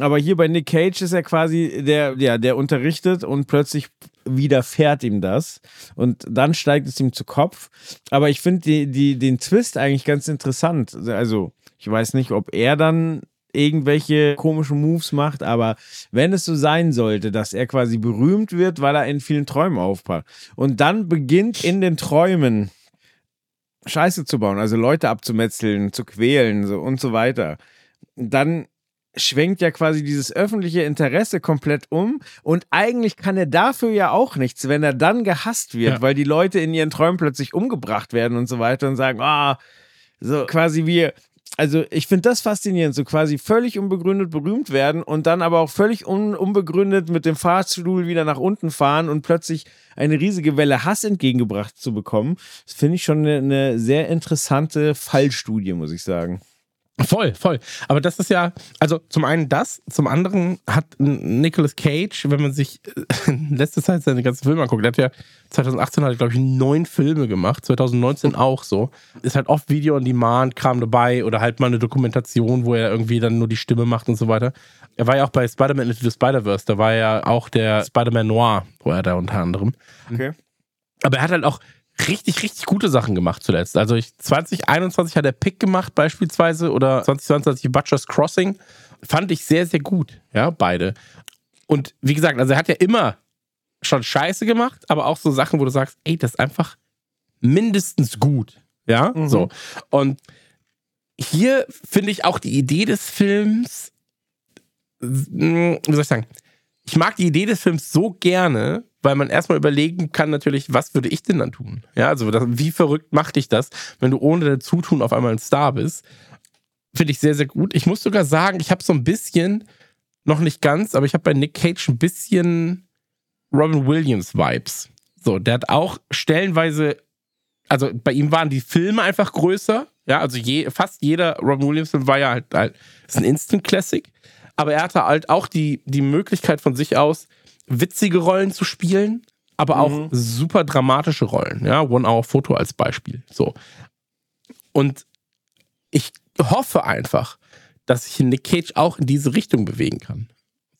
A: Aber hier bei Nick Cage ist er quasi der, ja, der unterrichtet und plötzlich widerfährt ihm das. Und dann steigt es ihm zu Kopf. Aber ich finde die, die, den Twist eigentlich ganz interessant. Also, ich weiß nicht, ob er dann irgendwelche komischen Moves macht, aber wenn es so sein sollte, dass er quasi berühmt wird, weil er in vielen Träumen aufpasst und dann beginnt in den Träumen Scheiße zu bauen, also Leute abzumetzeln, zu quälen so und so weiter, dann schwenkt ja quasi dieses öffentliche Interesse komplett um und eigentlich kann er dafür ja auch nichts, wenn er dann gehasst wird, ja. weil die Leute in ihren Träumen plötzlich umgebracht werden und so weiter und sagen, ah, oh, so quasi wie also ich finde das faszinierend, so quasi völlig unbegründet berühmt werden und dann aber auch völlig un unbegründet mit dem Fahrstuhl wieder nach unten fahren und plötzlich eine riesige Welle Hass entgegengebracht zu bekommen. Das finde ich schon eine, eine sehr interessante Fallstudie, muss ich sagen.
B: Voll, voll. Aber das ist ja, also zum einen das, zum anderen hat Nicolas Cage, wenn man sich in letzter Zeit seine ganzen Filme anguckt, der hat ja 2018 hat glaube ich, neun Filme gemacht, 2019 auch so. Ist halt oft Video on Demand, Kram dabei oder halt mal eine Dokumentation, wo er irgendwie dann nur die Stimme macht und so weiter. Er war ja auch bei Spider-Man Into the Spider-Verse, da war ja auch der Spider-Man Noir, wo er da unter anderem. Okay. Aber er hat halt auch richtig, richtig gute Sachen gemacht zuletzt. Also ich, 2021 hat er Pick gemacht beispielsweise oder 2022 Butcher's Crossing. Fand ich sehr, sehr gut. Ja, beide. Und wie gesagt, also er hat ja immer schon Scheiße gemacht, aber auch so Sachen, wo du sagst, ey, das ist einfach mindestens gut. Ja, mhm. so. Und hier finde ich auch die Idee des Films, hm, wie soll ich sagen, ich mag die Idee des Films so gerne, weil man erstmal überlegen kann natürlich, was würde ich denn dann tun? Ja, also das, wie verrückt macht dich das, wenn du ohne dein Zutun auf einmal ein Star bist? Finde ich sehr, sehr gut. Ich muss sogar sagen, ich habe so ein bisschen, noch nicht ganz, aber ich habe bei Nick Cage ein bisschen Robin Williams Vibes. So, der hat auch stellenweise also bei ihm waren die Filme einfach größer. Ja, also je, fast jeder Robin Williams-Film war ja halt, halt ist ein Instant Classic. Aber er hatte halt auch die, die Möglichkeit von sich aus, witzige Rollen zu spielen, aber auch mhm. super dramatische Rollen. Ja, One-Hour-Foto als Beispiel. So. Und ich hoffe einfach, dass sich Nick Cage auch in diese Richtung bewegen kann.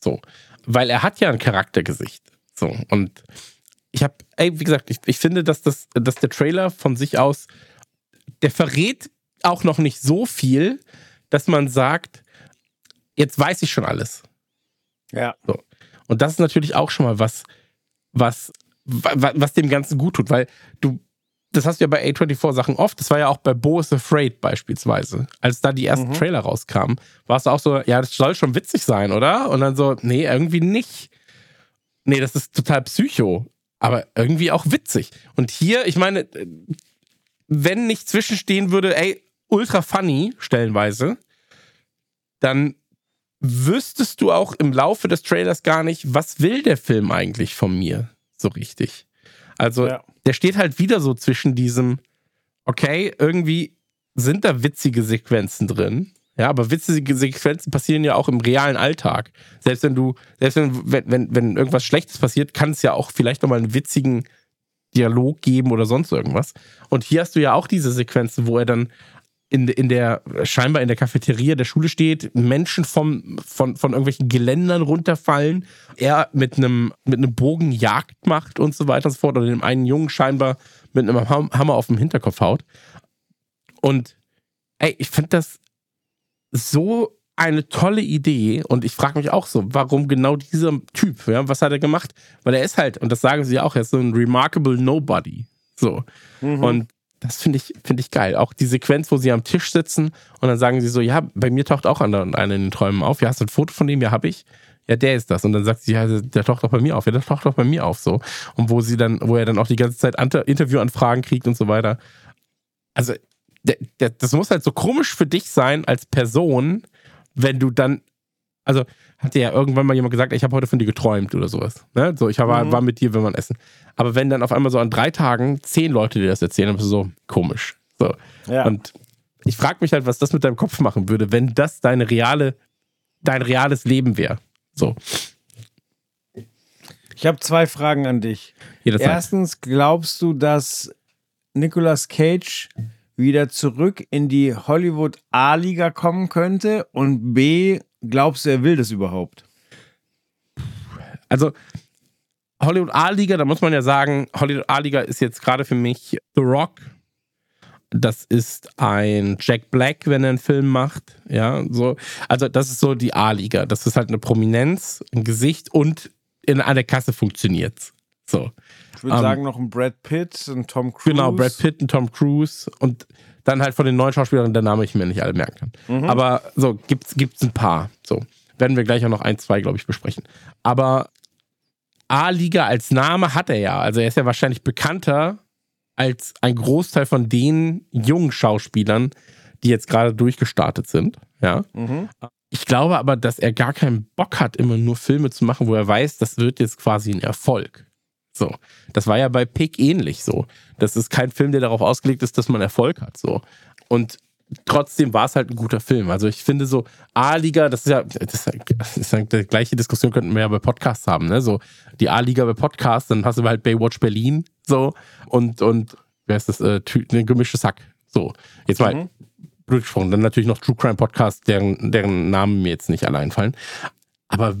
B: So. Weil er hat ja ein Charaktergesicht. So. Und ich habe, ey, wie gesagt, ich, ich finde, dass, das, dass der Trailer von sich aus, der verrät auch noch nicht so viel, dass man sagt, jetzt weiß ich schon alles.
A: Ja.
B: So. Und das ist natürlich auch schon mal was, was, was, was dem Ganzen gut tut, weil du, das hast du ja bei A24 Sachen oft, das war ja auch bei Bo is Afraid beispielsweise. Als da die ersten mhm. Trailer rauskamen, war es auch so, ja, das soll schon witzig sein, oder? Und dann so, nee, irgendwie nicht. Nee, das ist total psycho aber irgendwie auch witzig. Und hier, ich meine, wenn nicht zwischenstehen würde, ey, ultra funny, stellenweise, dann wüsstest du auch im Laufe des Trailers gar nicht, was will der Film eigentlich von mir so richtig. Also, ja. der steht halt wieder so zwischen diesem, okay, irgendwie sind da witzige Sequenzen drin, ja, aber witzige Sequenzen passieren ja auch im realen Alltag. Selbst wenn du, selbst wenn, wenn, wenn irgendwas Schlechtes passiert, kann es ja auch vielleicht nochmal einen witzigen Dialog geben oder sonst irgendwas. Und hier hast du ja auch diese Sequenzen, wo er dann in, in der, scheinbar in der Cafeteria der Schule steht, Menschen vom, von, von irgendwelchen Geländern runterfallen, er mit einem, mit einem Bogen Jagd macht und so weiter und so fort, oder dem einen Jungen scheinbar mit einem Hammer auf dem Hinterkopf haut. Und ey, ich finde das so eine tolle Idee und ich frage mich auch so, warum genau dieser Typ, ja, was hat er gemacht? Weil er ist halt, und das sagen sie ja auch, er ist so ein remarkable Nobody. So. Mhm. Und das finde ich, finde ich geil. Auch die Sequenz, wo sie am Tisch sitzen und dann sagen sie so, ja, bei mir taucht auch einer in den Träumen auf. Ja, hast du ein Foto von dem? Ja, habe ich. Ja, der ist das. Und dann sagt sie, ja, der taucht doch bei mir auf. Ja, der taucht doch bei mir auf. So. Und wo sie dann, wo er dann auch die ganze Zeit Interviewanfragen kriegt und so weiter. Also, der, der, das muss halt so komisch für dich sein als Person, wenn du dann, also hat dir ja irgendwann mal jemand gesagt, ich habe heute von dir geträumt oder sowas. Ne? So, ich war, mhm. war mit dir, wenn man essen. Aber wenn dann auf einmal so an drei Tagen zehn Leute dir das erzählen, dann bist du so komisch. So. Ja. Und ich frage mich halt, was das mit deinem Kopf machen würde, wenn das deine reale, dein reales Leben wäre. So.
A: Ich habe zwei Fragen an dich. Jederzeit. Erstens, glaubst du, dass Nicolas Cage wieder zurück in die Hollywood A-Liga kommen könnte? Und B, glaubst du, er will das überhaupt?
B: Also, Hollywood A-Liga, da muss man ja sagen, Hollywood A-Liga ist jetzt gerade für mich The Rock. Das ist ein Jack Black, wenn er einen Film macht. Ja, so. Also, das ist so die A-Liga. Das ist halt eine Prominenz, ein Gesicht und in einer Kasse funktioniert So.
A: Ich würde um, ähm, sagen, noch ein Brad Pitt, ein Tom Cruise.
B: Genau, Brad Pitt, ein Tom Cruise und dann halt von den neuen Schauspielern, der Name ich mir nicht alle merken kann. Mhm. Aber so, gibt's, gibt's ein paar. So. Werden wir gleich auch noch ein, zwei, glaube ich, besprechen. Aber A-Liga als Name hat er ja. Also er ist ja wahrscheinlich bekannter als ein Großteil von den jungen Schauspielern, die jetzt gerade durchgestartet sind. Ja. Mhm. Ich glaube aber, dass er gar keinen Bock hat, immer nur Filme zu machen, wo er weiß, das wird jetzt quasi ein Erfolg. So. Das war ja bei Pick ähnlich so. Das ist kein Film, der darauf ausgelegt ist, dass man Erfolg hat. So. Und trotzdem war es halt ein guter Film. Also ich finde so A-Liga, das ist ja, das ist ja die gleiche Diskussion könnten wir ja bei Podcasts haben, ne? So die A-Liga bei Podcasts, dann hast du halt Baywatch Berlin so und und wer ist das? Äh, ein gemischtes Hack. So. Jetzt mal mhm. blöd gesprochen. Dann natürlich noch True Crime Podcast, deren, deren Namen mir jetzt nicht alle einfallen. Aber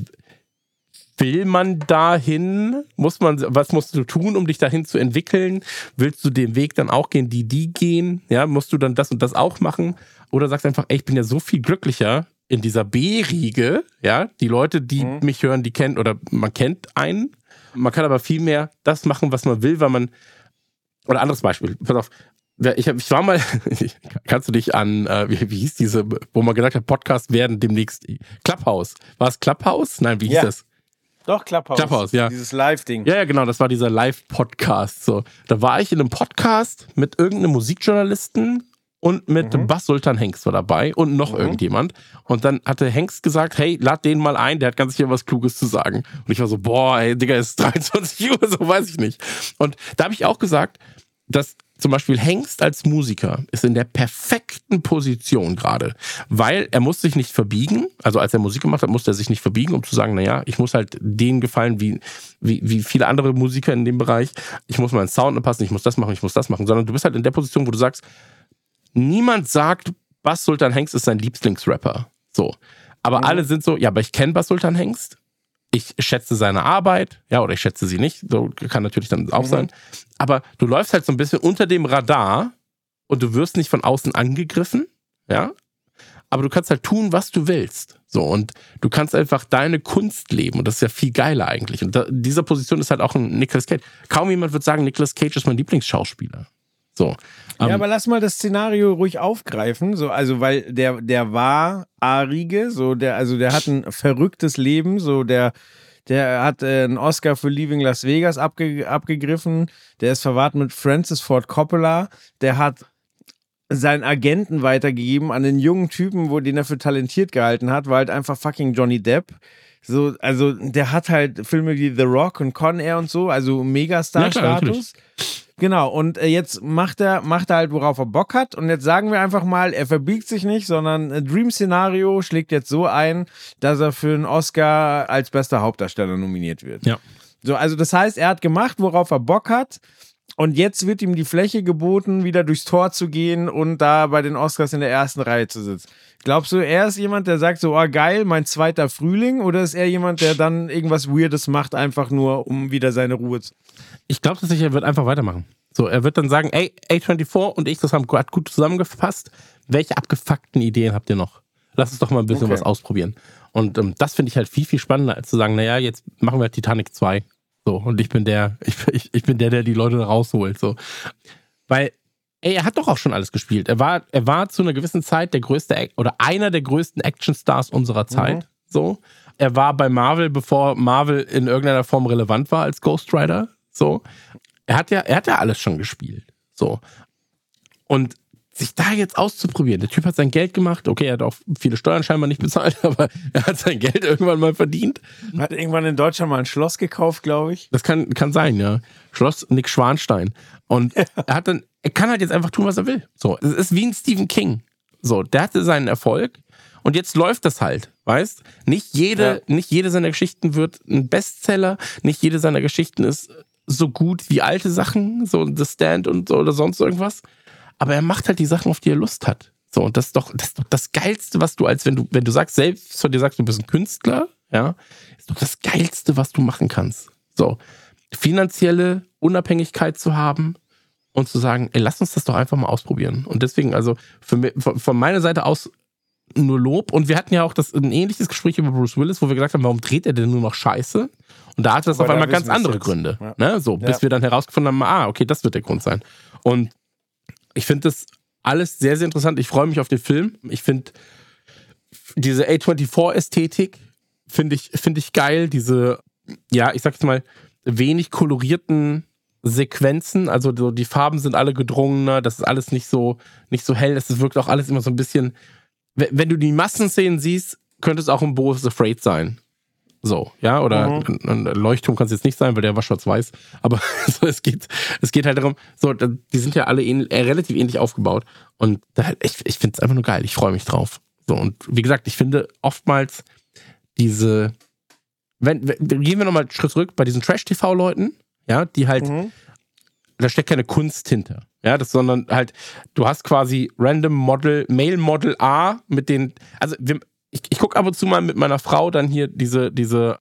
B: will man dahin? Muss man, was musst du tun, um dich dahin zu entwickeln? Willst du den Weg dann auch gehen, die die gehen? Ja, musst du dann das und das auch machen? Oder sagst einfach, ey, ich bin ja so viel glücklicher in dieser B-Riege, ja, die Leute, die mhm. mich hören, die kennen oder man kennt einen. Man kann aber viel mehr das machen, was man will, weil man, oder anderes Beispiel, pass auf, ich, hab, ich war mal, kannst du dich an, äh, wie, wie hieß diese, wo man gesagt hat, Podcast werden demnächst Clubhouse. War es Clubhouse? Nein, wie hieß ja. das?
A: Doch, Clubhouse.
B: Clubhouse, ja.
A: Dieses Live-Ding.
B: Ja, ja, genau, das war dieser Live-Podcast. So. Da war ich in einem Podcast mit irgendeinem Musikjournalisten und mit mhm. Bass Sultan Hengst war dabei und noch mhm. irgendjemand. Und dann hatte Hengst gesagt, hey, lad den mal ein, der hat ganz sicher was Kluges zu sagen. Und ich war so, boah, ey, Digga, ist 23 Uhr, so weiß ich nicht. Und da habe ich auch gesagt, dass zum Beispiel Hengst als Musiker ist in der perfekten Position gerade, weil er muss sich nicht verbiegen. Also als er Musik gemacht hat, musste er sich nicht verbiegen, um zu sagen, naja, ich muss halt denen gefallen, wie, wie, wie viele andere Musiker in dem Bereich. Ich muss meinen Sound anpassen, ich muss das machen, ich muss das machen. Sondern du bist halt in der Position, wo du sagst, niemand sagt, Bass Sultan Hengst ist sein Lieblingsrapper. So. Aber mhm. alle sind so, ja, aber ich kenne Bass Sultan Hengst ich schätze seine Arbeit, ja, oder ich schätze sie nicht, so kann natürlich dann auch mhm. sein. Aber du läufst halt so ein bisschen unter dem Radar und du wirst nicht von außen angegriffen, ja. Aber du kannst halt tun, was du willst. So, und du kannst einfach deine Kunst leben. Und das ist ja viel geiler eigentlich. Und da, in dieser Position ist halt auch ein Nicolas Cage. Kaum jemand wird sagen, Nicolas Cage ist mein Lieblingsschauspieler. So.
A: Ja, um, aber lass mal das Szenario ruhig aufgreifen. So, also, weil der, der war Arige, so der, also der hat ein verrücktes Leben, so der, der hat äh, einen Oscar für Leaving Las Vegas abge, abgegriffen. Der ist verwahrt mit Francis Ford Coppola. Der hat seinen Agenten weitergegeben an den jungen Typen, wo den er für talentiert gehalten hat, war halt einfach fucking Johnny Depp. So, also der hat halt Filme wie The Rock und Con Air und so, also Megastar-Status. Ja, Genau, und äh, jetzt macht er, macht er halt, worauf er Bock hat. Und jetzt sagen wir einfach mal, er verbiegt sich nicht, sondern Dream-Szenario schlägt jetzt so ein, dass er für einen Oscar als bester Hauptdarsteller nominiert wird.
B: Ja.
A: So, also das heißt, er hat gemacht, worauf er Bock hat. Und jetzt wird ihm die Fläche geboten, wieder durchs Tor zu gehen und da bei den Oscars in der ersten Reihe zu sitzen. Glaubst du, er ist jemand, der sagt so, oh geil, mein zweiter Frühling? Oder ist er jemand, der dann irgendwas Weirdes macht, einfach nur, um wieder seine Ruhe zu
B: ich glaube tatsächlich, er wird einfach weitermachen. So, er wird dann sagen, ey, A24 und ich, das haben gerade gut zusammengefasst. Welche abgefuckten Ideen habt ihr noch? Lass uns doch mal ein bisschen okay. was ausprobieren. Und ähm, das finde ich halt viel, viel spannender, als zu sagen, naja, jetzt machen wir Titanic 2. So, und ich bin der, ich, ich, ich bin der, der die Leute rausholt. So. Weil, ey, er hat doch auch schon alles gespielt. Er war, er war zu einer gewissen Zeit der größte oder einer der größten Actionstars unserer Zeit. Mhm. So. Er war bei Marvel, bevor Marvel in irgendeiner Form relevant war als Ghost Rider. So. Er hat ja, er hat ja alles schon gespielt. So. Und sich da jetzt auszuprobieren. Der Typ hat sein Geld gemacht. Okay, er hat auch viele Steuern scheinbar nicht bezahlt, aber er hat sein Geld irgendwann mal verdient.
A: Hat irgendwann in Deutschland mal ein Schloss gekauft, glaube ich.
B: Das kann, kann sein, ja. Schloss Nick Schwanstein. Und ja. er hat dann, er kann halt jetzt einfach tun, was er will. So, es ist wie ein Stephen King. So, der hatte seinen Erfolg und jetzt läuft das halt, weißt? Nicht jede, ja. nicht jede seiner Geschichten wird ein Bestseller, nicht jede seiner Geschichten ist so gut wie alte Sachen, so The Stand und so oder sonst irgendwas. Aber er macht halt die Sachen, auf die er Lust hat. So, und das ist doch das, ist doch das Geilste, was du, als wenn du, wenn du sagst, selbst von dir sagst, du bist ein Künstler, ja, ist doch das Geilste, was du machen kannst. So, finanzielle Unabhängigkeit zu haben und zu sagen, ey, lass uns das doch einfach mal ausprobieren. Und deswegen, also für mich, von meiner Seite aus nur Lob. Und wir hatten ja auch das, ein ähnliches Gespräch über Bruce Willis, wo wir gesagt haben, warum dreht er denn nur noch Scheiße? Und da hatte das Aber auf einmal ganz andere jetzt. Gründe. Ja. Ne? So, bis ja. wir dann herausgefunden haben, ah, okay, das wird der Grund sein. Und ich finde das alles sehr, sehr interessant. Ich freue mich auf den Film. Ich finde diese A24-Ästhetik finde ich, finde ich geil. Diese, ja, ich sag jetzt mal, wenig kolorierten Sequenzen. Also die Farben sind alle gedrungener. Das ist alles nicht so, nicht so hell. Das wirkt auch alles immer so ein bisschen wenn du die Massenszenen siehst, könnte es auch ein Bo is Afraid sein. So, ja, oder mhm. ein, ein Leuchtturm kann es jetzt nicht sein, weil der war schwarz-weiß. Aber so, es, geht, es geht halt darum, so, die sind ja alle ähnlich, äh, relativ ähnlich aufgebaut. Und da, ich, ich finde es einfach nur geil. Ich freue mich drauf. So, und wie gesagt, ich finde oftmals diese, wenn, wenn gehen wir nochmal einen Schritt zurück bei diesen Trash-TV-Leuten, ja, die halt, mhm. da steckt keine Kunst hinter. Ja, das, sondern halt, du hast quasi Random Model, Male Model A mit den, also wir, ich, ich gucke ab und zu mal mit meiner Frau dann hier diese, diese,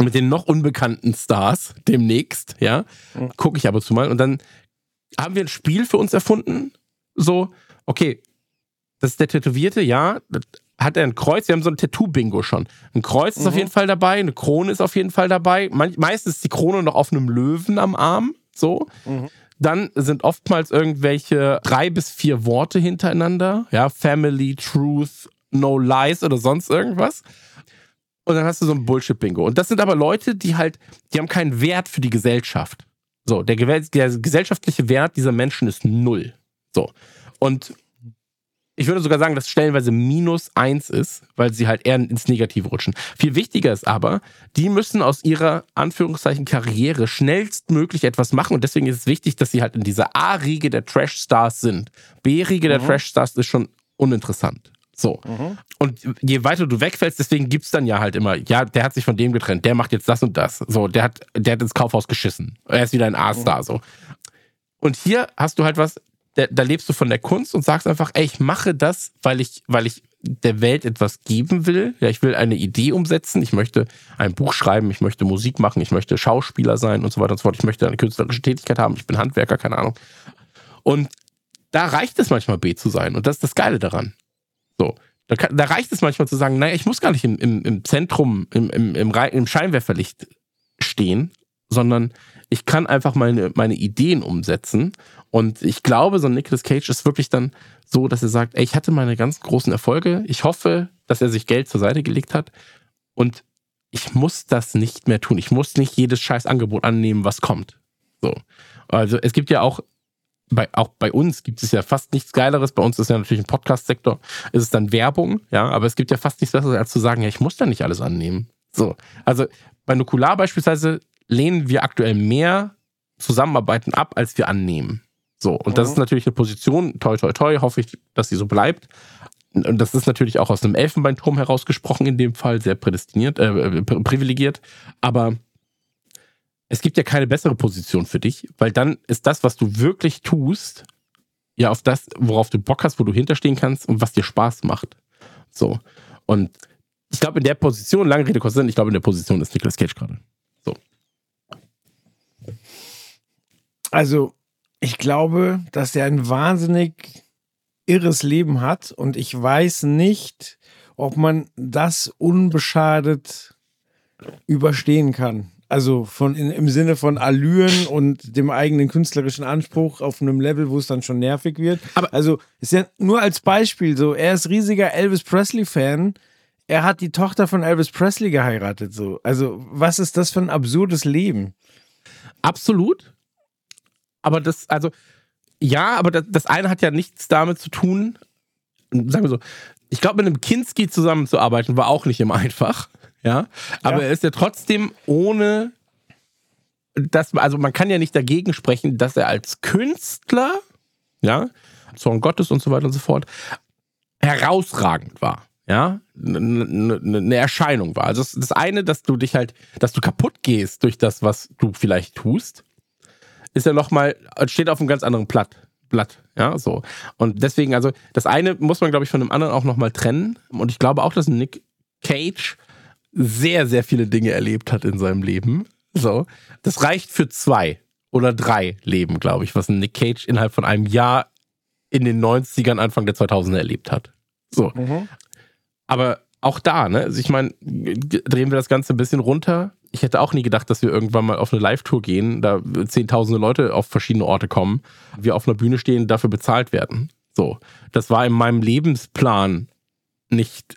B: mit den noch unbekannten Stars demnächst, ja, mhm. gucke ich ab und zu mal und dann haben wir ein Spiel für uns erfunden, so, okay, das ist der Tätowierte, ja, hat er ein Kreuz, wir haben so ein Tattoo-Bingo schon. Ein Kreuz ist mhm. auf jeden Fall dabei, eine Krone ist auf jeden Fall dabei, meistens ist die Krone noch auf einem Löwen am Arm, so. Mhm. Dann sind oftmals irgendwelche drei bis vier Worte hintereinander. Ja, Family, Truth, No Lies oder sonst irgendwas. Und dann hast du so ein Bullshit-Bingo. Und das sind aber Leute, die halt, die haben keinen Wert für die Gesellschaft. So, der, der gesellschaftliche Wert dieser Menschen ist null. So. Und Ich würde sogar sagen, dass stellenweise minus eins ist, weil sie halt eher ins Negative rutschen. Viel wichtiger ist aber, die müssen aus ihrer Anführungszeichen Karriere schnellstmöglich etwas machen und deswegen ist es wichtig, dass sie halt in dieser A-Riege der Trash-Stars sind. B-Riege mhm. der Trash-Stars ist schon uninteressant. So. Mhm. Und je weiter du wegfällst, deswegen gibt es dann ja halt immer, ja, der hat sich von dem getrennt, der macht jetzt das und das. So, der hat, der hat ins Kaufhaus geschissen. Er ist wieder ein A-Star. Mhm. So. Und hier hast du halt was, da, da, lebst du von der Kunst und sagst einfach, ey, ich mache das, weil ich, weil ich der Welt etwas geben will. Ja, ich will eine Idee umsetzen. Ich möchte ein Buch schreiben. Ich möchte Musik machen. Ich möchte Schauspieler sein und so weiter und so fort. Ich möchte eine künstlerische Tätigkeit haben. Ich bin Handwerker, keine Ahnung. Und da reicht es manchmal B zu sein. Und das ist das Geile daran. So. Da, kann, da reicht es manchmal zu sagen, naja, ich muss gar nicht im, im, im Zentrum, im, im, im, Scheinwerferlicht stehen, sondern ich kann einfach meine, meine Ideen umsetzen. Und ich glaube, so ein Nicolas Cage ist wirklich dann so, dass er sagt, ey, ich hatte meine ganz großen Erfolge. Ich hoffe, dass er sich Geld zur Seite gelegt hat. Und ich muss das nicht mehr tun. Ich muss nicht jedes scheiß Angebot annehmen, was kommt. So. Also es gibt ja auch bei, auch bei uns gibt es ja fast nichts Geileres. Bei uns ist ja natürlich ein Podcast-Sektor, ist es dann Werbung, ja, aber es gibt ja fast nichts Besseres, als zu sagen, ja, ich muss da nicht alles annehmen. So. Also bei Nukular beispielsweise lehnen wir aktuell mehr Zusammenarbeiten ab, als wir annehmen. So, und das mhm. ist natürlich eine Position, toi, toi, toi, hoffe ich, dass sie so bleibt. Und das ist natürlich auch aus einem Elfenbeinturm herausgesprochen, in dem Fall, sehr prädestiniert, äh, privilegiert. Aber es gibt ja keine bessere Position für dich, weil dann ist das, was du wirklich tust, ja auf das, worauf du Bock hast, wo du hinterstehen kannst und was dir Spaß macht. So. Und ich glaube, in der Position, lange Rede, Sinn, ich glaube, in der Position ist Nicolas Cage gerade.
A: Also, ich glaube, dass er ein wahnsinnig irres Leben hat und ich weiß nicht, ob man das unbeschadet überstehen kann. Also von in, im Sinne von Allüren und dem eigenen künstlerischen Anspruch auf einem Level, wo es dann schon nervig wird. Aber also ist ja nur als Beispiel so, er ist riesiger Elvis Presley Fan. Er hat die Tochter von Elvis Presley geheiratet so. Also, was ist das für ein absurdes Leben?
B: Absolut aber das, also, ja, aber das, das eine hat ja nichts damit zu tun, sagen wir so, ich glaube, mit einem Kinski zusammenzuarbeiten war auch nicht immer einfach. Ja, aber ja. er ist ja trotzdem ohne das, also man kann ja nicht dagegen sprechen, dass er als Künstler, ja, Zorn Gottes und so weiter und so fort, herausragend war. Ja, eine Erscheinung war. Also das eine, dass du dich halt, dass du kaputt gehst durch das, was du vielleicht tust ist ja nochmal, steht auf einem ganz anderen Blatt. Blatt, ja, so. Und deswegen, also, das eine muss man, glaube ich, von dem anderen auch nochmal trennen. Und ich glaube auch, dass Nick Cage sehr, sehr viele Dinge erlebt hat in seinem Leben. So. Das reicht für zwei oder drei Leben, glaube ich, was Nick Cage innerhalb von einem Jahr in den 90ern, Anfang der 2000er erlebt hat. So. Mhm. Aber auch da, ne, also ich meine, drehen wir das Ganze ein bisschen runter ich hätte auch nie gedacht, dass wir irgendwann mal auf eine Live-Tour gehen, da zehntausende Leute auf verschiedene Orte kommen, wir auf einer Bühne stehen, dafür bezahlt werden. So. Das war in meinem Lebensplan nicht,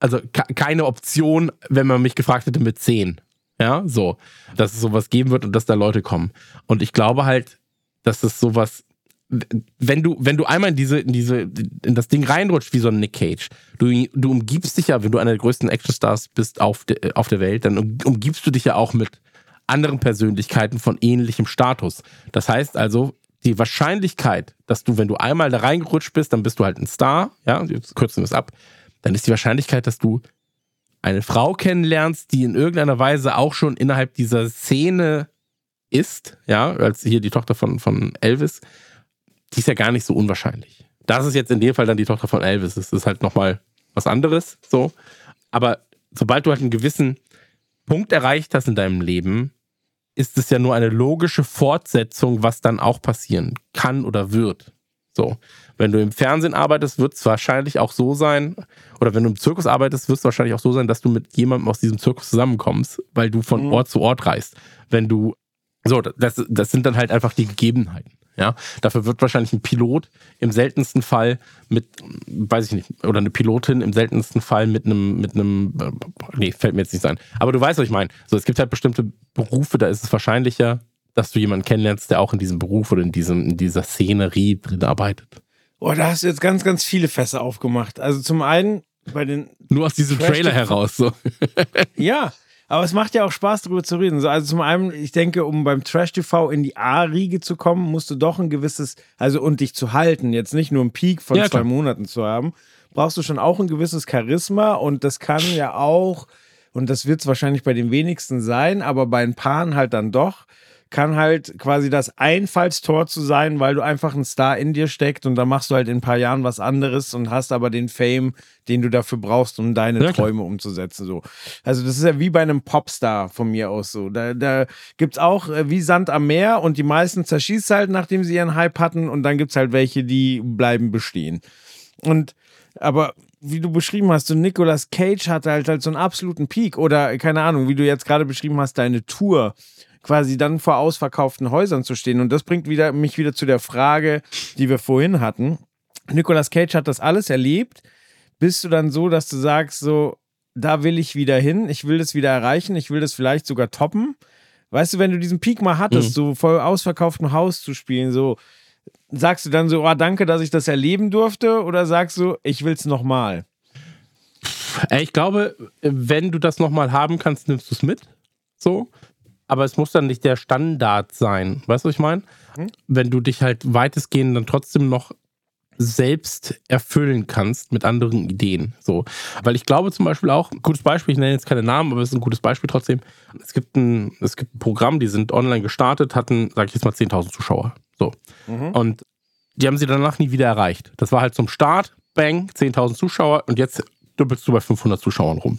B: also keine Option, wenn man mich gefragt hätte mit zehn. Ja, so. Dass es sowas geben wird und dass da Leute kommen. Und ich glaube halt, dass es sowas wenn du, wenn du einmal in diese, in diese, in das Ding reinrutscht wie so ein Nick Cage, du, du umgibst dich ja, wenn du einer der größten Actionstars bist auf, de, auf der Welt, dann umgibst du dich ja auch mit anderen Persönlichkeiten von ähnlichem Status. Das heißt also, die Wahrscheinlichkeit, dass du, wenn du einmal da reingerutscht bist, dann bist du halt ein Star, ja, jetzt kürzen wir es ab, dann ist die Wahrscheinlichkeit, dass du eine Frau kennenlernst, die in irgendeiner Weise auch schon innerhalb dieser Szene ist, ja, als hier die Tochter von, von Elvis, die ist ja gar nicht so unwahrscheinlich. Das ist jetzt in dem Fall dann die Tochter von Elvis. Das ist halt nochmal was anderes, so. Aber sobald du halt einen gewissen Punkt erreicht hast in deinem Leben, ist es ja nur eine logische Fortsetzung, was dann auch passieren kann oder wird. So. Wenn du im Fernsehen arbeitest, wird es wahrscheinlich auch so sein, oder wenn du im Zirkus arbeitest, wird es wahrscheinlich auch so sein, dass du mit jemandem aus diesem Zirkus zusammenkommst, weil du von mhm. Ort zu Ort reist. Wenn du, so, das, das sind dann halt einfach die Gegebenheiten. Ja, dafür wird wahrscheinlich ein Pilot im seltensten Fall mit, weiß ich nicht, oder eine Pilotin im seltensten Fall mit einem, mit einem, nee, fällt mir jetzt nicht ein. Aber du weißt, was ich meine. So, es gibt halt bestimmte Berufe, da ist es wahrscheinlicher, dass du jemanden kennenlernst, der auch in diesem Beruf oder in diesem, in dieser Szenerie drin arbeitet.
A: Oh, da hast du jetzt ganz, ganz viele Fässer aufgemacht. Also zum einen bei den.
B: Nur aus diesem
A: Trash-
B: Trailer heraus. So.
A: Ja, aber es macht ja auch Spaß, darüber zu reden. So, Also zum einen, ich denke, um beim Trash-TV in die A-Riege zu kommen, musst du doch ein gewisses, also und dich zu halten, jetzt nicht nur einen Peak von
B: Ja,
A: zwei
B: klar.
A: Monaten zu haben, brauchst du schon auch ein gewisses Charisma und das kann ja auch, und das wird es wahrscheinlich bei den wenigsten sein, aber bei ein Paaren halt dann doch, kann halt quasi das Einfallstor zu sein, weil du einfach ein Star in dir steckt und dann machst du halt in ein paar Jahren was anderes und hast aber den Fame, den du dafür brauchst, um deine
B: Ja, klar.
A: Träume umzusetzen. So. Also das ist ja wie bei einem Popstar von mir aus so. Da, da gibt es auch äh, wie Sand am Meer und die meisten zerschießt halt, nachdem sie ihren Hype hatten und dann gibt es halt welche, die bleiben bestehen. Und aber wie du beschrieben hast, so Nicolas Cage hatte halt, halt so einen absoluten Peak oder keine Ahnung, wie du jetzt gerade beschrieben hast, deine Tour quasi dann vor ausverkauften Häusern zu stehen. Und das bringt wieder, mich wieder zu der Frage, die wir vorhin hatten. Nicolas Cage hat das alles erlebt. Bist du dann so, dass du sagst, so, da will ich wieder hin, ich will das wieder erreichen, ich will das vielleicht sogar toppen? Weißt du, wenn du diesen Peak mal hattest,
B: Mhm.
A: so vor ausverkauftem Haus zu spielen, so, sagst du dann so, oh, danke, dass ich das erleben durfte? Oder sagst du, ich will es nochmal?
B: Ich glaube, wenn du das nochmal haben kannst, nimmst du es mit. So. Aber es muss dann nicht der Standard sein. Weißt du, was ich meine?
A: Hm.
B: Wenn du dich halt weitestgehend dann trotzdem noch selbst erfüllen kannst mit anderen Ideen. So. Weil ich glaube zum Beispiel auch, gutes Beispiel, ich nenne jetzt keine Namen, aber es ist ein gutes Beispiel trotzdem. Es gibt ein, es gibt ein Programm, die sind online gestartet, hatten, sag ich jetzt mal, 10.000 Zuschauer. So. Und die haben sie danach nie wieder erreicht. Das war halt zum Start, bang, 10.000 Zuschauer und jetzt dümpelst du bei 500 Zuschauern rum.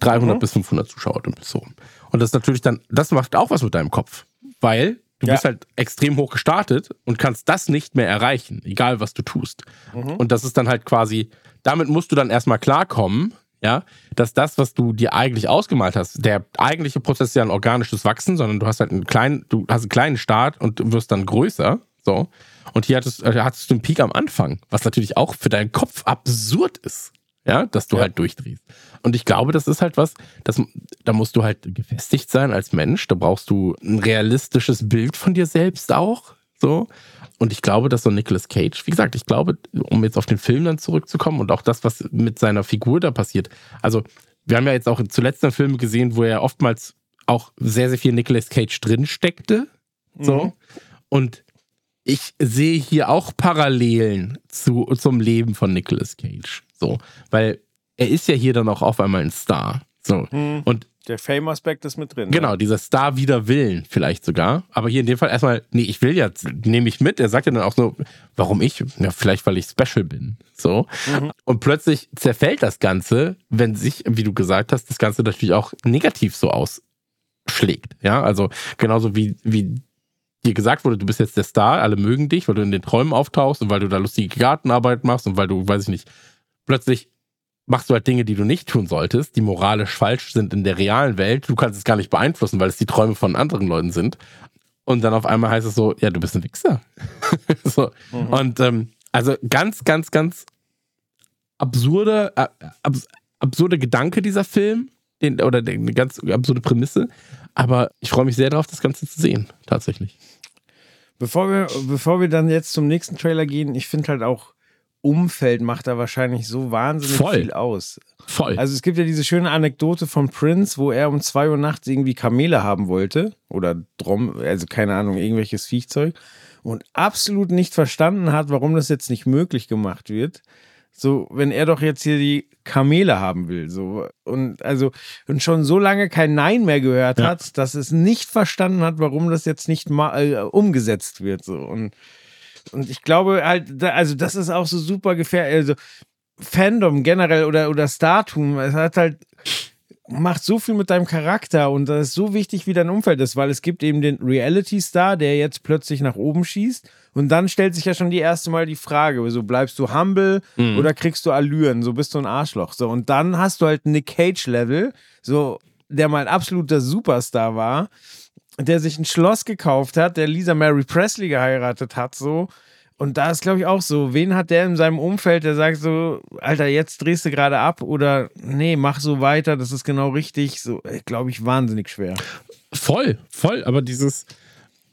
B: 300
A: Mhm.
B: bis 500 Zuschauer dümpelst du rum. Und das ist natürlich dann, das macht auch was mit deinem Kopf. Weil du
A: Ja.
B: bist halt extrem hoch gestartet und kannst das nicht mehr erreichen, egal was du tust.
A: Mhm.
B: Und das ist dann halt quasi, damit musst du dann erstmal klarkommen, ja, dass das, was du dir eigentlich ausgemalt hast, der eigentliche Prozess ist ja ein organisches Wachsen, sondern du hast halt einen kleinen, du hast einen kleinen Start und du wirst dann größer, so. Und hier hattest, äh, hattest du einen Peak am Anfang, was natürlich auch für deinen Kopf absurd ist, ja, dass du
A: Ja.
B: halt durchdrehst. Und ich glaube, das ist halt was, das, da musst du halt gefestigt sein als Mensch, da brauchst du ein realistisches Bild von dir selbst auch, so. Und ich glaube, dass so Nicolas Cage, wie gesagt, ich glaube, um jetzt auf den Film dann zurückzukommen und auch das, was mit seiner Figur da passiert. Also, wir haben ja jetzt auch zuletzt einen Film gesehen, wo er oftmals auch sehr, sehr viel Nicolas Cage drin steckte. So.
A: Mhm.
B: Und ich sehe hier auch Parallelen zu, zum Leben von Nicolas Cage. So. Weil er ist ja hier dann auch auf einmal ein Star. So.
A: Mhm.
B: Und
A: Der Fame-Aspekt ist mit drin.
B: Genau, dieser Star wider Willen vielleicht sogar. Aber hier in dem Fall erstmal, nee, ich will jetzt, nehme ich mit. Er sagt ja dann auch so, warum ich? Ja, vielleicht, weil ich special bin. So.
A: Mhm.
B: Und plötzlich zerfällt das Ganze, wenn sich, wie du gesagt hast, das Ganze natürlich auch negativ so ausschlägt. Ja, also genauso wie, wie dir gesagt wurde, du bist jetzt der Star, alle mögen dich, weil du in den Träumen auftauchst und weil du da lustige Gartenarbeit machst und weil du, weiß ich nicht, plötzlich machst du halt Dinge, die du nicht tun solltest, die moralisch falsch sind in der realen Welt. Du kannst es gar nicht beeinflussen, weil es die Träume von anderen Leuten sind. Und dann auf einmal heißt es so, ja, du bist ein Wichser. so.
A: Mhm.
B: Und ähm, also ganz, ganz, ganz absurde, äh, abs absurde Gedanke dieser Film, den, oder der- eine ganz absurde Prämisse. Aber ich freue mich sehr darauf, das Ganze zu sehen, tatsächlich.
A: Bevor wir, bevor wir dann jetzt zum nächsten Trailer gehen, ich finde halt auch, Umfeld macht da wahrscheinlich so wahnsinnig
B: Voll.
A: viel aus.
B: Voll.
A: Also es gibt ja diese schöne Anekdote von Prince, wo er um 2 Uhr nachts irgendwie Kamele haben wollte oder Drom, also keine Ahnung, irgendwelches Viechzeug und absolut nicht verstanden hat, warum das jetzt nicht möglich gemacht wird. So, wenn er doch jetzt hier die Kamele haben will, so und also und schon so lange kein Nein mehr gehört
B: Ja.
A: hat, dass es nicht verstanden hat, warum das jetzt nicht mal äh, umgesetzt wird, so und und ich glaube halt, da, also das ist auch so super gefährlich. Also Fandom generell oder, oder Startum, es hat halt, macht so viel mit deinem Charakter und das ist so wichtig, wie dein Umfeld ist, weil es gibt eben den Reality-Star, der jetzt plötzlich nach oben schießt und dann stellt sich ja schon die erste Mal die Frage, so bleibst du humble
B: Mhm.
A: oder kriegst du Allüren, so bist du ein Arschloch. So und dann hast du halt Nick Cage-Level, so der mal ein absoluter Superstar war, der sich ein Schloss gekauft hat, der Lisa Mary Presley geheiratet hat, so. Und da ist, glaube ich, auch so, wen hat der in seinem Umfeld, der sagt so, Alter, jetzt drehst du gerade ab oder nee, mach so weiter, das ist genau richtig. So, glaube ich, wahnsinnig schwer.
B: Voll, voll. Aber dieses,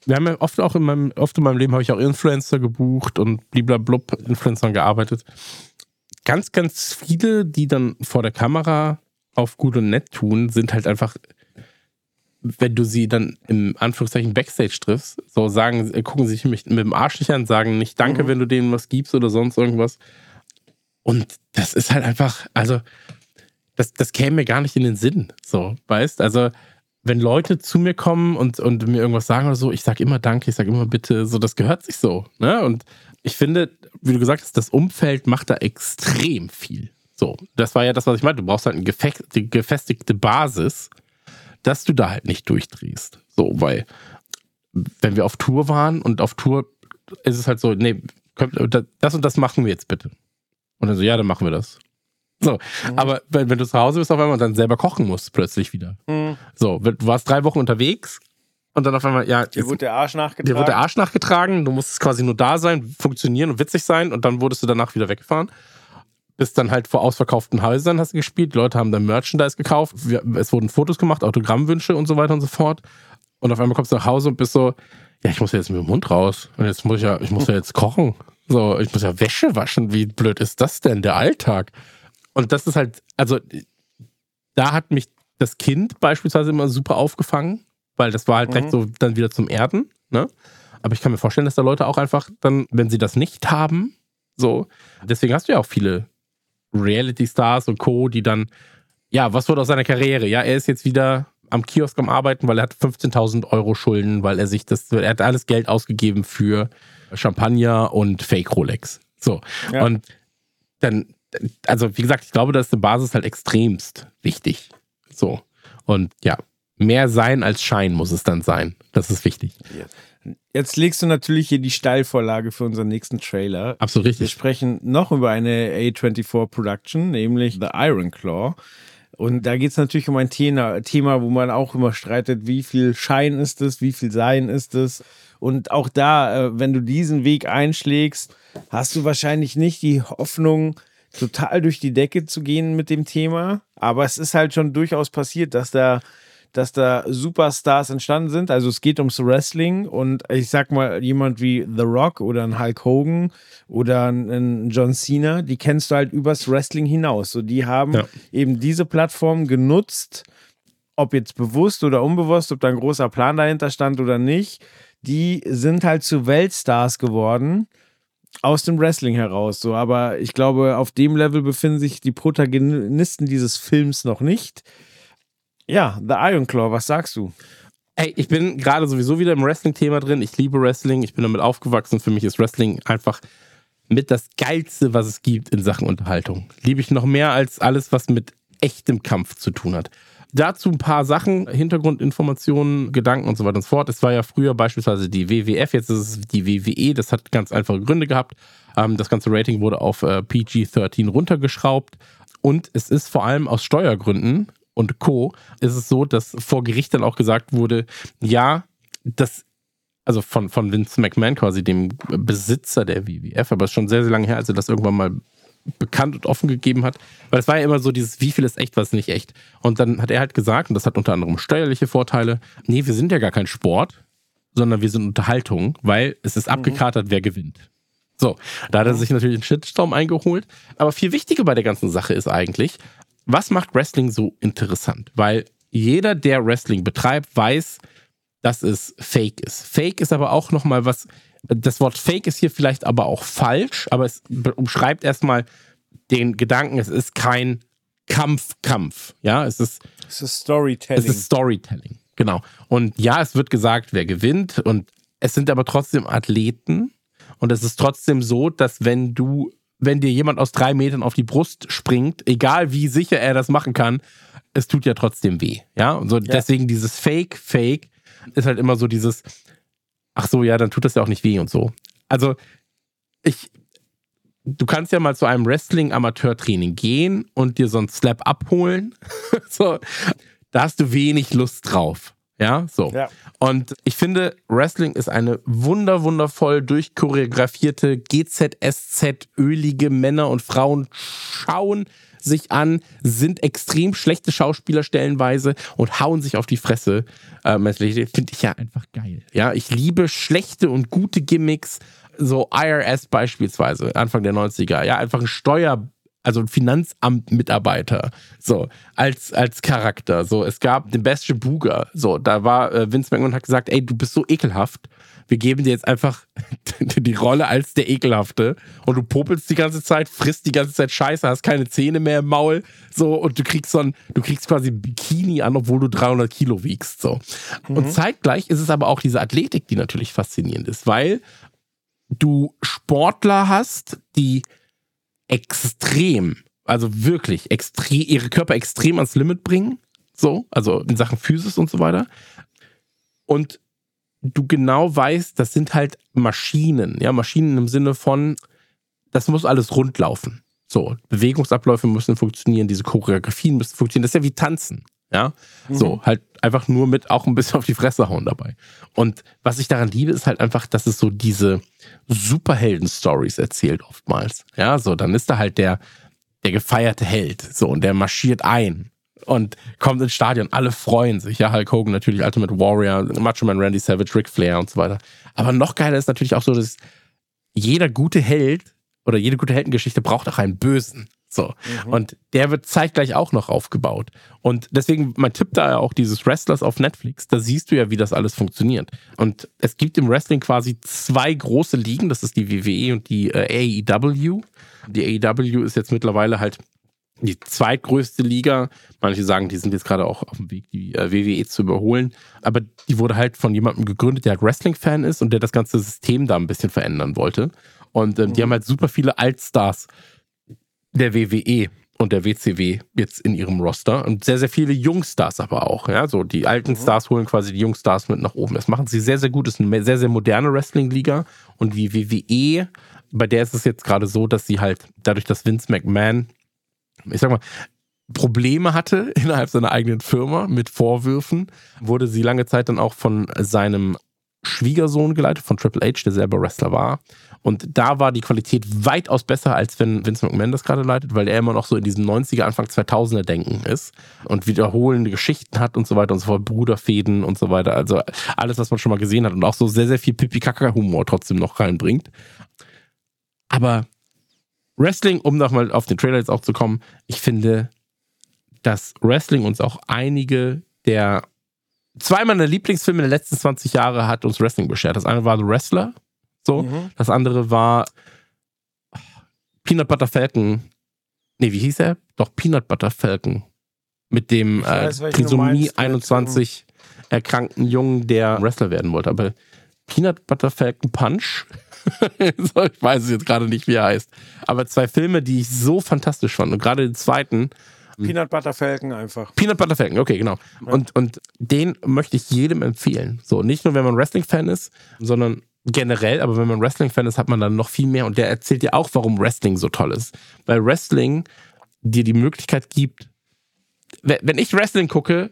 B: wir haben ja oft auch in meinem, oft in meinem Leben habe ich auch Influencer gebucht und bliblablub Influencern gearbeitet. Ganz, ganz viele, die dann vor der Kamera auf gut und nett tun, sind halt einfach, wenn du sie dann im Anführungszeichen Backstage triffst, so sagen, gucken sich mich mit dem Arsch nicht an, sagen nicht Danke, mhm. wenn du denen was gibst oder sonst irgendwas. Und das ist halt einfach, also, das, das käme mir gar nicht in den Sinn, so, weißt? Also, wenn Leute zu mir kommen und, und mir irgendwas sagen oder so, ich sage immer Danke, ich sage immer Bitte, so, das gehört sich so, ne? Und ich finde, wie du gesagt hast, das Umfeld macht da extrem viel. So, das war ja das, was ich meinte. Du brauchst halt eine gefestigte Basis, dass du da halt nicht durchdrehst. So, weil, wenn wir auf Tour waren und auf Tour ist es halt so, nee, das und das machen wir jetzt bitte. Und dann so, ja, dann machen wir das. So, mhm. aber wenn, wenn, du zu Hause bist auf einmal und dann selber kochen musst, plötzlich wieder. Mhm. So, du warst drei Wochen unterwegs und dann auf einmal, ja.
A: Dir wurde der Arsch nachgetragen.
B: Dir wurde der Arsch nachgetragen, du musstest quasi nur da sein, funktionieren und witzig sein und dann wurdest du danach wieder weggefahren. Bist dann halt vor ausverkauften Häusern hast du gespielt, die Leute haben dann Merchandise gekauft, es wurden Fotos gemacht, Autogrammwünsche und so weiter und so fort. Und auf einmal kommst du nach Hause und bist so, ja, ich muss ja jetzt mit dem Mund raus. Und jetzt muss ich ja, ich muss ja jetzt kochen. So, ich muss ja Wäsche waschen. Wie blöd ist das denn, der Alltag? Und das ist halt, also da hat mich das Kind beispielsweise immer super aufgefangen, weil das war halt mhm. direkt so dann wieder zum Erden. Ne? Aber ich kann mir vorstellen, dass da Leute auch einfach dann, wenn sie das nicht haben, so, deswegen hast du ja auch viele Reality-Stars und Co., die dann, ja, was wurde aus seiner Karriere? Ja, er ist jetzt wieder am Kiosk am Arbeiten, weil er hat 15.000 Euro Schulden, weil er sich das, er hat alles Geld ausgegeben für Champagner und Fake Rolex. So. Ja. Und dann, also wie gesagt, ich glaube, da ist eine Basis halt extremst wichtig. So. Und ja, mehr sein als Schein muss es dann sein. Das ist wichtig.
A: Jetzt legst du natürlich hier die Steilvorlage für unseren nächsten Trailer.
B: Absolut richtig.
A: Wir sprechen noch über eine A24 Production, nämlich The Iron Claw. Und da geht es natürlich um ein Thema, Thema, wo man auch immer streitet, wie viel Schein ist es, wie viel Sein ist es. Und auch da, äh, wenn du diesen Weg einschlägst, hast du wahrscheinlich nicht die Hoffnung, total durch die Decke zu gehen mit dem Thema. Aber es ist halt schon durchaus passiert, dass da, dass da Superstars entstanden sind. Also es geht ums Wrestling und ich sag mal, jemand wie The Rock oder ein Hulk Hogan oder ein John Cena, die kennst du halt übers Wrestling hinaus. So, die haben ja. eben diese Plattform genutzt, ob jetzt bewusst oder unbewusst, ob da ein großer Plan dahinter stand oder nicht, die sind halt zu Weltstars geworden aus dem Wrestling heraus. So, aber ich glaube, auf dem Level befinden sich die Protagonisten dieses Films noch nicht. Ja, The Iron Claw, was sagst du?
B: Ey, ich bin gerade sowieso wieder im Wrestling-Thema drin. Ich liebe Wrestling. Ich bin damit aufgewachsen. Für mich ist Wrestling einfach mit das Geilste, was es gibt in Sachen Unterhaltung. Liebe ich noch mehr als alles, was mit echtem Kampf zu tun hat. Dazu ein paar Sachen, Hintergrundinformationen, Gedanken und so weiter und so fort. Es war ja früher beispielsweise die WWF, jetzt ist es die WWE. Das hat ganz einfache Gründe gehabt. Ähm, das ganze Rating wurde auf äh, PG-13 runtergeschraubt. Und es ist vor allem aus Steuergründen und Co. ist es so, dass vor Gericht dann auch gesagt wurde, ja, das also von, von Vince McMahon quasi, dem Besitzer der WWF, aber es ist schon sehr, sehr lange her, als er das irgendwann mal bekannt und offen gegeben hat. Weil es war ja immer so dieses, wie viel ist echt, was ist nicht echt. Und dann hat er halt gesagt, und das hat unter anderem steuerliche Vorteile, nee, wir sind ja gar kein Sport, sondern wir sind Unterhaltung, weil es ist mhm. abgekatert, wer gewinnt. So, da hat er sich natürlich einen Shitstorm eingeholt. Aber viel wichtiger bei der ganzen Sache ist eigentlich, was macht Wrestling so interessant? Weil jeder, der Wrestling betreibt, weiß, dass es Fake ist. Fake ist aber auch nochmal was, das Wort Fake ist hier vielleicht aber auch falsch, aber es umschreibt erstmal den Gedanken, es ist kein Kampf, Kampf. Ja, es ist,
A: es ist Storytelling.
B: Es ist Storytelling, genau. Und ja, es wird gesagt, wer gewinnt und es sind aber trotzdem Athleten und es ist trotzdem so, dass wenn du, wenn dir jemand aus drei Metern auf die Brust springt, egal wie sicher er das machen kann, es tut ja trotzdem weh. Ja, und so ja. deswegen dieses Fake, Fake ist halt immer so dieses, ach so, ja, dann tut das ja auch nicht weh und so. Also, ich, du kannst ja mal zu einem Wrestling-Amateurtraining gehen und dir so einen Slap abholen. so, da hast du wenig Lust drauf. Ja, so. Ja. Und ich finde, Wrestling ist eine wunder, wundervoll durchchoreografierte GZSZ, ölige Männer und Frauen schauen sich an, sind extrem schlechte Schauspieler stellenweise und hauen sich auf die Fresse. Ähm, Finde ich ja einfach geil. Ja, ich liebe schlechte und gute Gimmicks. So IRS beispielsweise, Anfang der 90er. Ja, einfach ein Steuer, also ein Finanzamt-Mitarbeiter, so, als, als Charakter. So, es gab den Bastion Booger, so, da war äh, Vince McMahon und hat gesagt, ey, du bist so ekelhaft, wir geben dir jetzt einfach die Rolle als der Ekelhafte und du popelst die ganze Zeit, frisst die ganze Zeit Scheiße, hast keine Zähne mehr im Maul, so, und du kriegst so ein, du kriegst quasi ein Bikini an, obwohl du 300 Kilo wiegst, so. Mhm. Und zeitgleich ist es aber auch diese Athletik, die natürlich faszinierend ist, weil du Sportler hast, die extrem, also wirklich extrem, ihre Körper extrem ans Limit bringen, so, also in Sachen Physis und so weiter. Und du genau weißt, das sind halt Maschinen, ja, Maschinen im Sinne von, das muss alles rund laufen. So, Bewegungsabläufe müssen funktionieren, diese Choreografien müssen funktionieren. Das ist ja wie Tanzen. Ja, mhm. so halt einfach nur mit auch ein bisschen auf die Fresse hauen dabei. Und was ich daran liebe, ist halt einfach, dass es so diese Superhelden-Stories erzählt oftmals. Ja, so dann ist da halt der der gefeierte Held, so und der marschiert ein und kommt ins Stadion. Alle freuen sich. Ja, Hulk Hogan natürlich, Ultimate Warrior, Macho Man Randy Savage, Ric Flair und so weiter. Aber noch geiler ist natürlich auch so, dass jeder gute Held oder jede gute Heldengeschichte braucht auch einen Bösen. So. Mhm. Und der wird zeitgleich auch noch aufgebaut. Und deswegen, mein Tipp da ja auch dieses Wrestlers auf Netflix, da siehst du ja, wie das alles funktioniert. Und es gibt im Wrestling quasi zwei große Ligen, das ist die WWE und die äh, AEW. Die AEW ist jetzt mittlerweile halt die zweitgrößte Liga. Manche sagen, die sind jetzt gerade auch auf dem Weg, die äh, WWE zu überholen. Aber die wurde halt von jemandem gegründet, der halt Wrestling-Fan ist und der das ganze System da ein bisschen verändern wollte. Und ähm, mhm. die haben halt super viele Altstars der WWE und der WCW jetzt in ihrem Roster und sehr, sehr viele Jungstars aber auch. Ja, so die alten mhm. Stars holen quasi die Jungstars mit nach oben. Das machen sie sehr, sehr gut. Das ist eine sehr, sehr moderne Wrestling-Liga und die WWE, bei der ist es jetzt gerade so, dass sie halt dadurch, dass Vince McMahon ich sag mal, Probleme hatte innerhalb seiner eigenen Firma mit Vorwürfen, wurde sie lange Zeit dann auch von seinem Schwiegersohn geleitet, von Triple H, der selber Wrestler war. Und da war die Qualität weitaus besser, als wenn Vince McMahon das gerade leitet, weil er immer noch so in diesem 90er, Anfang 2000er Denken ist und wiederholende Geschichten hat und so weiter und so fort, Bruderfäden und so weiter. Also alles, was man schon mal gesehen hat und auch so sehr, sehr viel Pipi-Kaka-Humor trotzdem noch reinbringt. Aber Wrestling, um nochmal auf den Trailer jetzt auch zu kommen, ich finde, dass Wrestling uns auch einige der zwei meiner Lieblingsfilme der letzten 20 Jahre hat uns Wrestling beschert. Das eine war The Wrestler, so. Mhm. Das andere war Peanut Butter Falcon. Nee, wie hieß er? Doch, Peanut Butter Falcon. Mit dem äh, Trisomie 21 erkrankten Jungen, der Wrestler werden wollte. Aber Peanut Butter Falcon Punch ich weiß jetzt gerade nicht, wie er heißt. Aber zwei Filme, die ich so fantastisch fand. Und gerade den zweiten.
A: Peanut Butter Falcon einfach.
B: Peanut Butter Falcon, okay, genau. Ja. Und, und den möchte ich jedem empfehlen. So, nicht nur, wenn man Wrestling-Fan ist, sondern generell, aber wenn man Wrestling-Fan ist, hat man dann noch viel mehr. Und der erzählt dir auch, warum Wrestling so toll ist. Weil Wrestling dir die Möglichkeit gibt, wenn ich Wrestling gucke,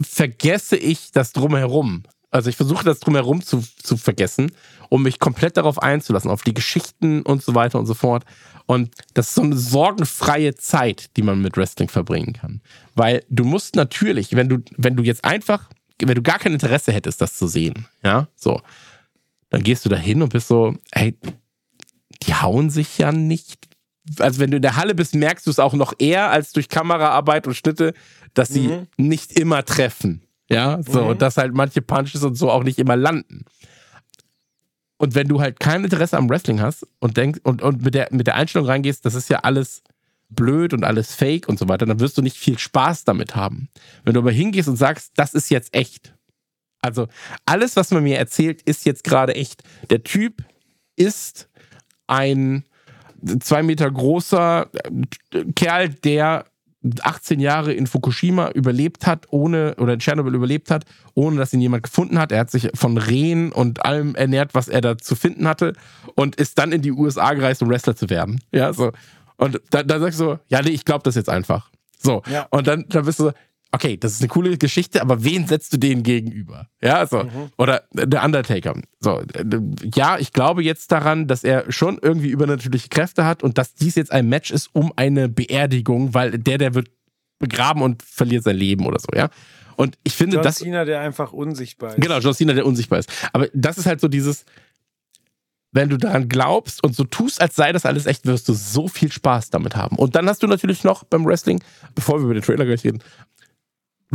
B: vergesse ich das drumherum. Also ich versuche das drumherum zu, zu vergessen, um mich komplett darauf einzulassen, auf die Geschichten und so weiter und so fort. Und das ist so eine sorgenfreie Zeit, die man mit Wrestling verbringen kann. Weil du musst natürlich, wenn du, wenn du jetzt einfach, wenn du gar kein Interesse hättest, das zu sehen, ja, so, dann gehst du da hin und bist so, ey, die hauen sich ja nicht. Also wenn du in der Halle bist, merkst du es auch noch eher als durch Kameraarbeit und Schnitte, dass sie mhm. nicht immer treffen. Ja, so, mhm. und dass halt manche Punches und so auch nicht immer landen. Und wenn du halt kein Interesse am Wrestling hast und denkst und, und mit, der, mit der Einstellung reingehst, das ist ja alles blöd und alles fake und so weiter, dann wirst du nicht viel Spaß damit haben. Wenn du aber hingehst und sagst, das ist jetzt echt. Also alles, was man mir erzählt, ist jetzt gerade echt. Der Typ ist ein zwei Meter großer Kerl, der 18 Jahre in Fukushima überlebt hat, ohne, oder in Tschernobyl überlebt hat, ohne dass ihn jemand gefunden hat. Er hat sich von Rehen und allem ernährt, was er da zu finden hatte und ist dann in die USA gereist, um Wrestler zu werden. Ja, so. Und da, da sagst du so, ja, nee, ich glaube das jetzt einfach. So. Ja. Und dann, dann bist du so, okay, das ist eine coole Geschichte, aber wen setzt du denen gegenüber? Ja, so. Mhm. Oder der Undertaker. So, ja, ich glaube jetzt daran, dass er schon irgendwie übernatürliche Kräfte hat und dass dies jetzt ein Match ist um eine Beerdigung, weil der, der wird begraben und verliert sein Leben oder so, ja. Und ich finde,
A: John
B: das.
A: John Cena, der einfach unsichtbar ist.
B: Genau, John Cena, der unsichtbar ist. Aber das ist halt so dieses, wenn du daran glaubst und so tust, als sei das alles echt, wirst du so viel Spaß damit haben. Und dann hast du natürlich noch beim Wrestling, bevor wir über den Trailer gleich reden,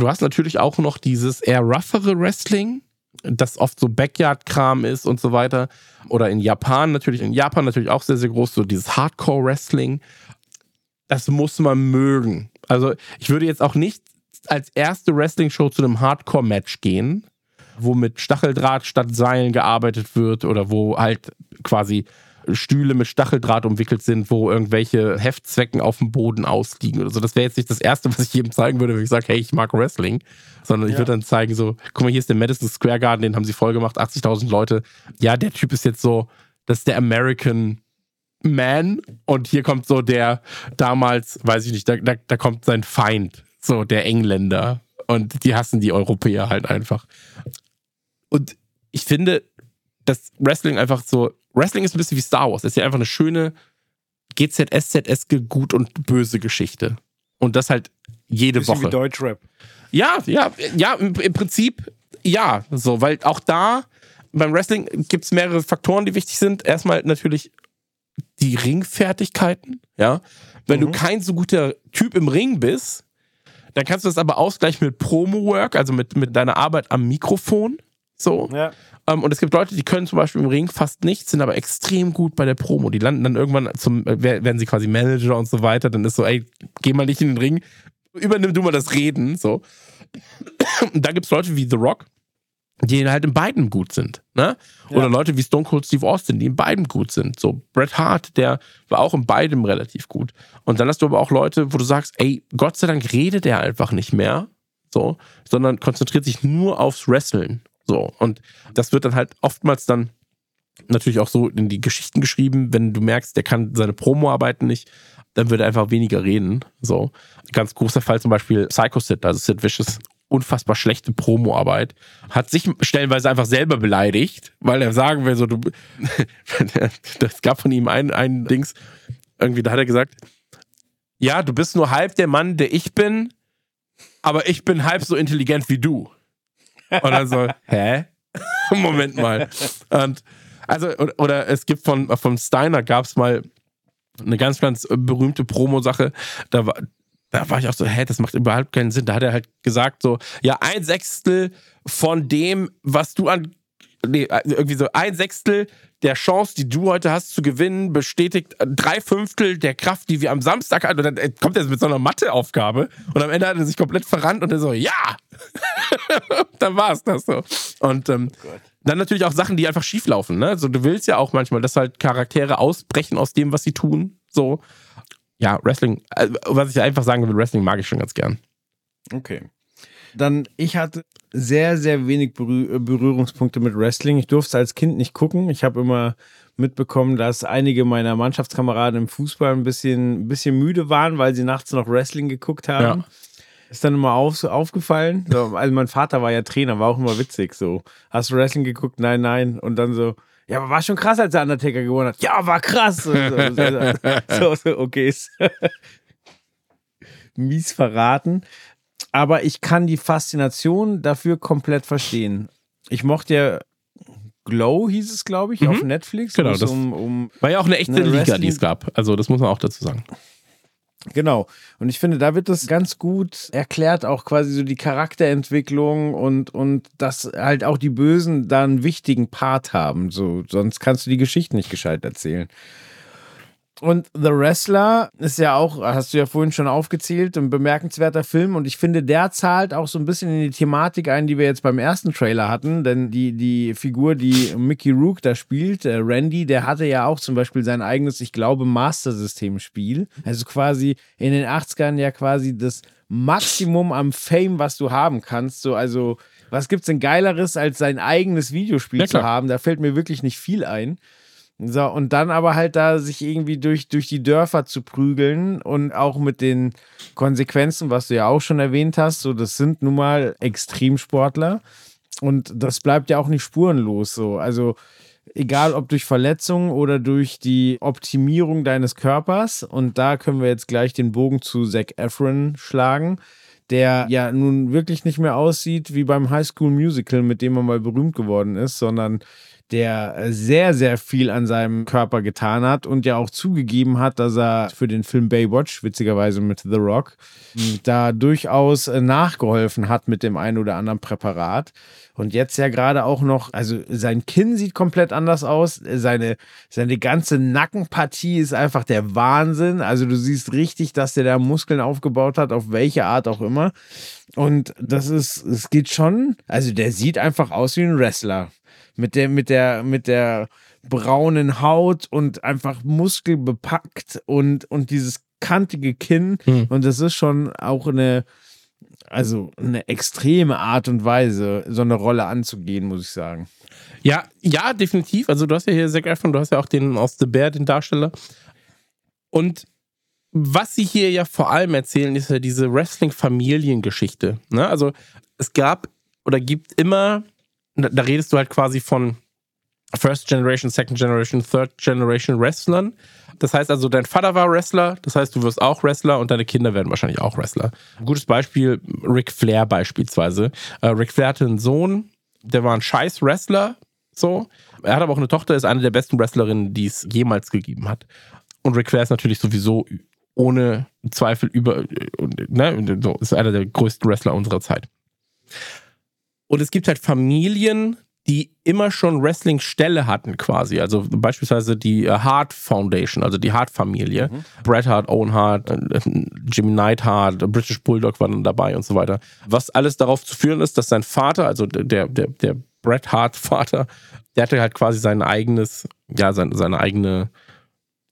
B: Du hast natürlich auch noch dieses eher roughere Wrestling, das oft so Backyard-Kram ist und so weiter. Oder in Japan natürlich, in Japan natürlich auch sehr, sehr groß, so dieses Hardcore-Wrestling. Das muss man mögen. Also ich würde jetzt auch nicht als erste Wrestling-Show zu einem Hardcore-Match gehen, wo mit Stacheldraht statt Seilen gearbeitet wird oder wo halt quasi Stühle mit Stacheldraht umwickelt sind, wo irgendwelche Heftzwecken auf dem Boden ausliegen oder so. Das wäre jetzt nicht das Erste, was ich jedem zeigen würde, wenn ich sage, hey, ich mag Wrestling, sondern ich würde dann zeigen, so, guck mal, hier ist der Madison Square Garden, den haben sie voll gemacht, 80.000 Leute. Ja, der Typ ist jetzt so, das ist der American Man und hier kommt so der damals, weiß ich nicht, da, da, da kommt sein Feind, so der Engländer und die hassen die Europäer halt einfach. Und ich finde, dass Wrestling einfach so Wrestling ist ein bisschen wie Star Wars. Es ist ja einfach eine schöne GZSZ-eske gut und böse Geschichte. Und das halt jede bisschen Woche.
A: Wie Deutschrap.
B: Ja, ja, ja, im, im Prinzip ja, so, weil auch da beim Wrestling gibt es mehrere Faktoren, die wichtig sind. Erstmal natürlich die Ringfertigkeiten, ja. Wenn mhm. du kein so guter Typ im Ring bist, dann kannst du das aber ausgleichen mit Promo-Work, also mit, mit deiner Arbeit am Mikrofon. So. Ja. Ähm, und es gibt Leute, die können zum Beispiel im Ring fast nichts, sind aber extrem gut bei der Promo. Die landen dann irgendwann zum, äh, werden sie quasi Manager und so weiter. Dann ist so, ey, geh mal nicht in den Ring, übernimm du mal das Reden. So. Und da gibt es Leute wie The Rock, die halt in beiden gut sind. Ne? Oder ja. Leute wie Stone Cold Steve Austin, die in beiden gut sind. So Bret Hart, der war auch in beidem relativ gut. Und dann hast du aber auch Leute, wo du sagst, ey, Gott sei Dank redet er einfach nicht mehr, so, sondern konzentriert sich nur aufs Wrestling. So. Und das wird dann halt oftmals dann natürlich auch so in die Geschichten geschrieben, wenn du merkst, der kann seine Promo-Arbeiten nicht, dann wird er einfach weniger reden. So. Ganz großer Fall zum Beispiel Psycho Sid, also Sid Vicious, unfassbar schlechte Promo-Arbeit, hat sich stellenweise einfach selber beleidigt, weil er sagen will, so, du, das gab von ihm ein, ein Dings, irgendwie, da hat er gesagt, ja, du bist nur halb der Mann, der ich bin, aber ich bin halb so intelligent wie du. Und dann so, hä? Moment mal. Und also, oder es gibt von, von Steiner gab es mal eine ganz, ganz berühmte Promo-Sache. Da war, da war ich auch so, hä, das macht überhaupt keinen Sinn. Da hat er halt gesagt, so, ja, ein Sechstel von dem, was du an nee, also irgendwie so ein Sechstel der Chance, die du heute hast zu gewinnen, bestätigt drei Fünftel der Kraft, die wir am Samstag hatten. Und dann äh, kommt er mit so einer Matheaufgabe und am Ende hat er sich komplett verrannt und er so, ja! dann war es das so. Und ähm, oh dann natürlich auch Sachen, die einfach schief laufen. Ne? Also du willst ja auch manchmal, dass halt Charaktere ausbrechen aus dem, was sie tun. So. Ja, Wrestling, was ich einfach sagen will, Wrestling mag ich schon ganz gern.
A: Okay. Dann, ich hatte sehr, sehr wenig Berührungspunkte mit Wrestling. Ich durfte als Kind nicht gucken. Ich habe immer mitbekommen, dass einige meiner Mannschaftskameraden im Fußball ein bisschen, ein bisschen müde waren, weil sie nachts noch Wrestling geguckt haben. Ja. Ist dann immer auf, aufgefallen. So, also mein Vater war ja Trainer, war auch immer witzig. So, hast du Wrestling geguckt? Nein, nein. Und dann so, ja, aber war schon krass, als der Undertaker gewonnen hat. Ja, war krass. So, so, so, okay. Mies verraten aber ich kann die Faszination dafür komplett verstehen. Ich mochte ja Glow hieß es, glaube ich, mhm. auf Netflix.
B: Genau, das um, um war ja auch eine echte eine Liga, die es gab. Also das muss man auch dazu sagen.
A: Genau. Und ich finde, da wird das ganz gut erklärt, auch quasi so die Charakterentwicklung und, und dass halt auch die Bösen da einen wichtigen Part haben. So, sonst kannst du die Geschichte nicht gescheit erzählen. Und The Wrestler ist ja auch, hast du ja vorhin schon aufgezählt, ein bemerkenswerter Film. Und ich finde, der zahlt auch so ein bisschen in die Thematik ein, die wir jetzt beim ersten Trailer hatten. Denn die, die Figur, die Mickey Rook da spielt, äh, Randy, der hatte ja auch zum Beispiel sein eigenes, ich glaube, Master-System-Spiel. Also quasi in den 80ern ja quasi das Maximum am Fame, was du haben kannst. So, also, was gibt's denn Geileres, als sein eigenes Videospiel ja, zu haben? Da fällt mir wirklich nicht viel ein. So, und dann aber halt da sich irgendwie durch, durch die Dörfer zu prügeln und auch mit den Konsequenzen, was du ja auch schon erwähnt hast, so, das sind nun mal Extremsportler und das bleibt ja auch nicht spurenlos so. Also, egal ob durch Verletzungen oder durch die Optimierung deines Körpers, und da können wir jetzt gleich den Bogen zu Zac Efron schlagen der ja nun wirklich nicht mehr aussieht wie beim High School Musical, mit dem er mal berühmt geworden ist, sondern der äh, sehr, sehr viel an seinem Körper getan hat und ja auch zugegeben hat, dass er für den Film Baywatch, witzigerweise mit The Rock, da durchaus äh, nachgeholfen hat mit dem einen oder anderen Präparat. Und jetzt ja gerade auch noch, also sein Kinn sieht komplett anders aus. Seine, seine ganze Nackenpartie ist einfach der Wahnsinn. Also du siehst richtig, dass der da Muskeln aufgebaut hat, auf welche Art auch immer. Und das ist, es geht schon, also der sieht einfach aus wie ein Wrestler mit der, mit der, mit der braunen Haut und einfach muskelbepackt und, und dieses kantige Kinn. Hm. Und das ist schon auch eine, also eine extreme Art und Weise, so eine Rolle anzugehen, muss ich sagen.
B: Ja, ja, definitiv. Also du hast ja hier Zac Efron, du hast ja auch den aus The Bear, den Darsteller. Und was sie hier ja vor allem erzählen, ist ja diese Wrestling-Familiengeschichte. Ne? Also es gab oder gibt immer da redest du halt quasi von First Generation, Second Generation, Third Generation Wrestlern. Das heißt also, dein Vater war Wrestler, das heißt, du wirst auch Wrestler und deine Kinder werden wahrscheinlich auch Wrestler. Ein gutes Beispiel, Ric Flair beispielsweise. Äh, Ric Flair hatte einen Sohn, der war ein scheiß Wrestler, so. Er hat aber auch eine Tochter, ist eine der besten Wrestlerinnen, die es jemals gegeben hat. Und Ric Flair ist natürlich sowieso ohne Zweifel über, ne, so, ist einer der größten Wrestler unserer Zeit. Und es gibt halt Familien, die immer schon Wrestling-Stelle hatten quasi. Also beispielsweise die äh, Hart Foundation, also die Hart-Familie. Mhm. Bret Hart, Owen Hart, äh, Jimmy Neidhart, British Bulldog waren dabei und so weiter. Was alles darauf zu führen ist, dass sein Vater, also der, der, der Bret Hart-Vater, der hatte halt quasi sein eigenes, ja, seine, seine eigene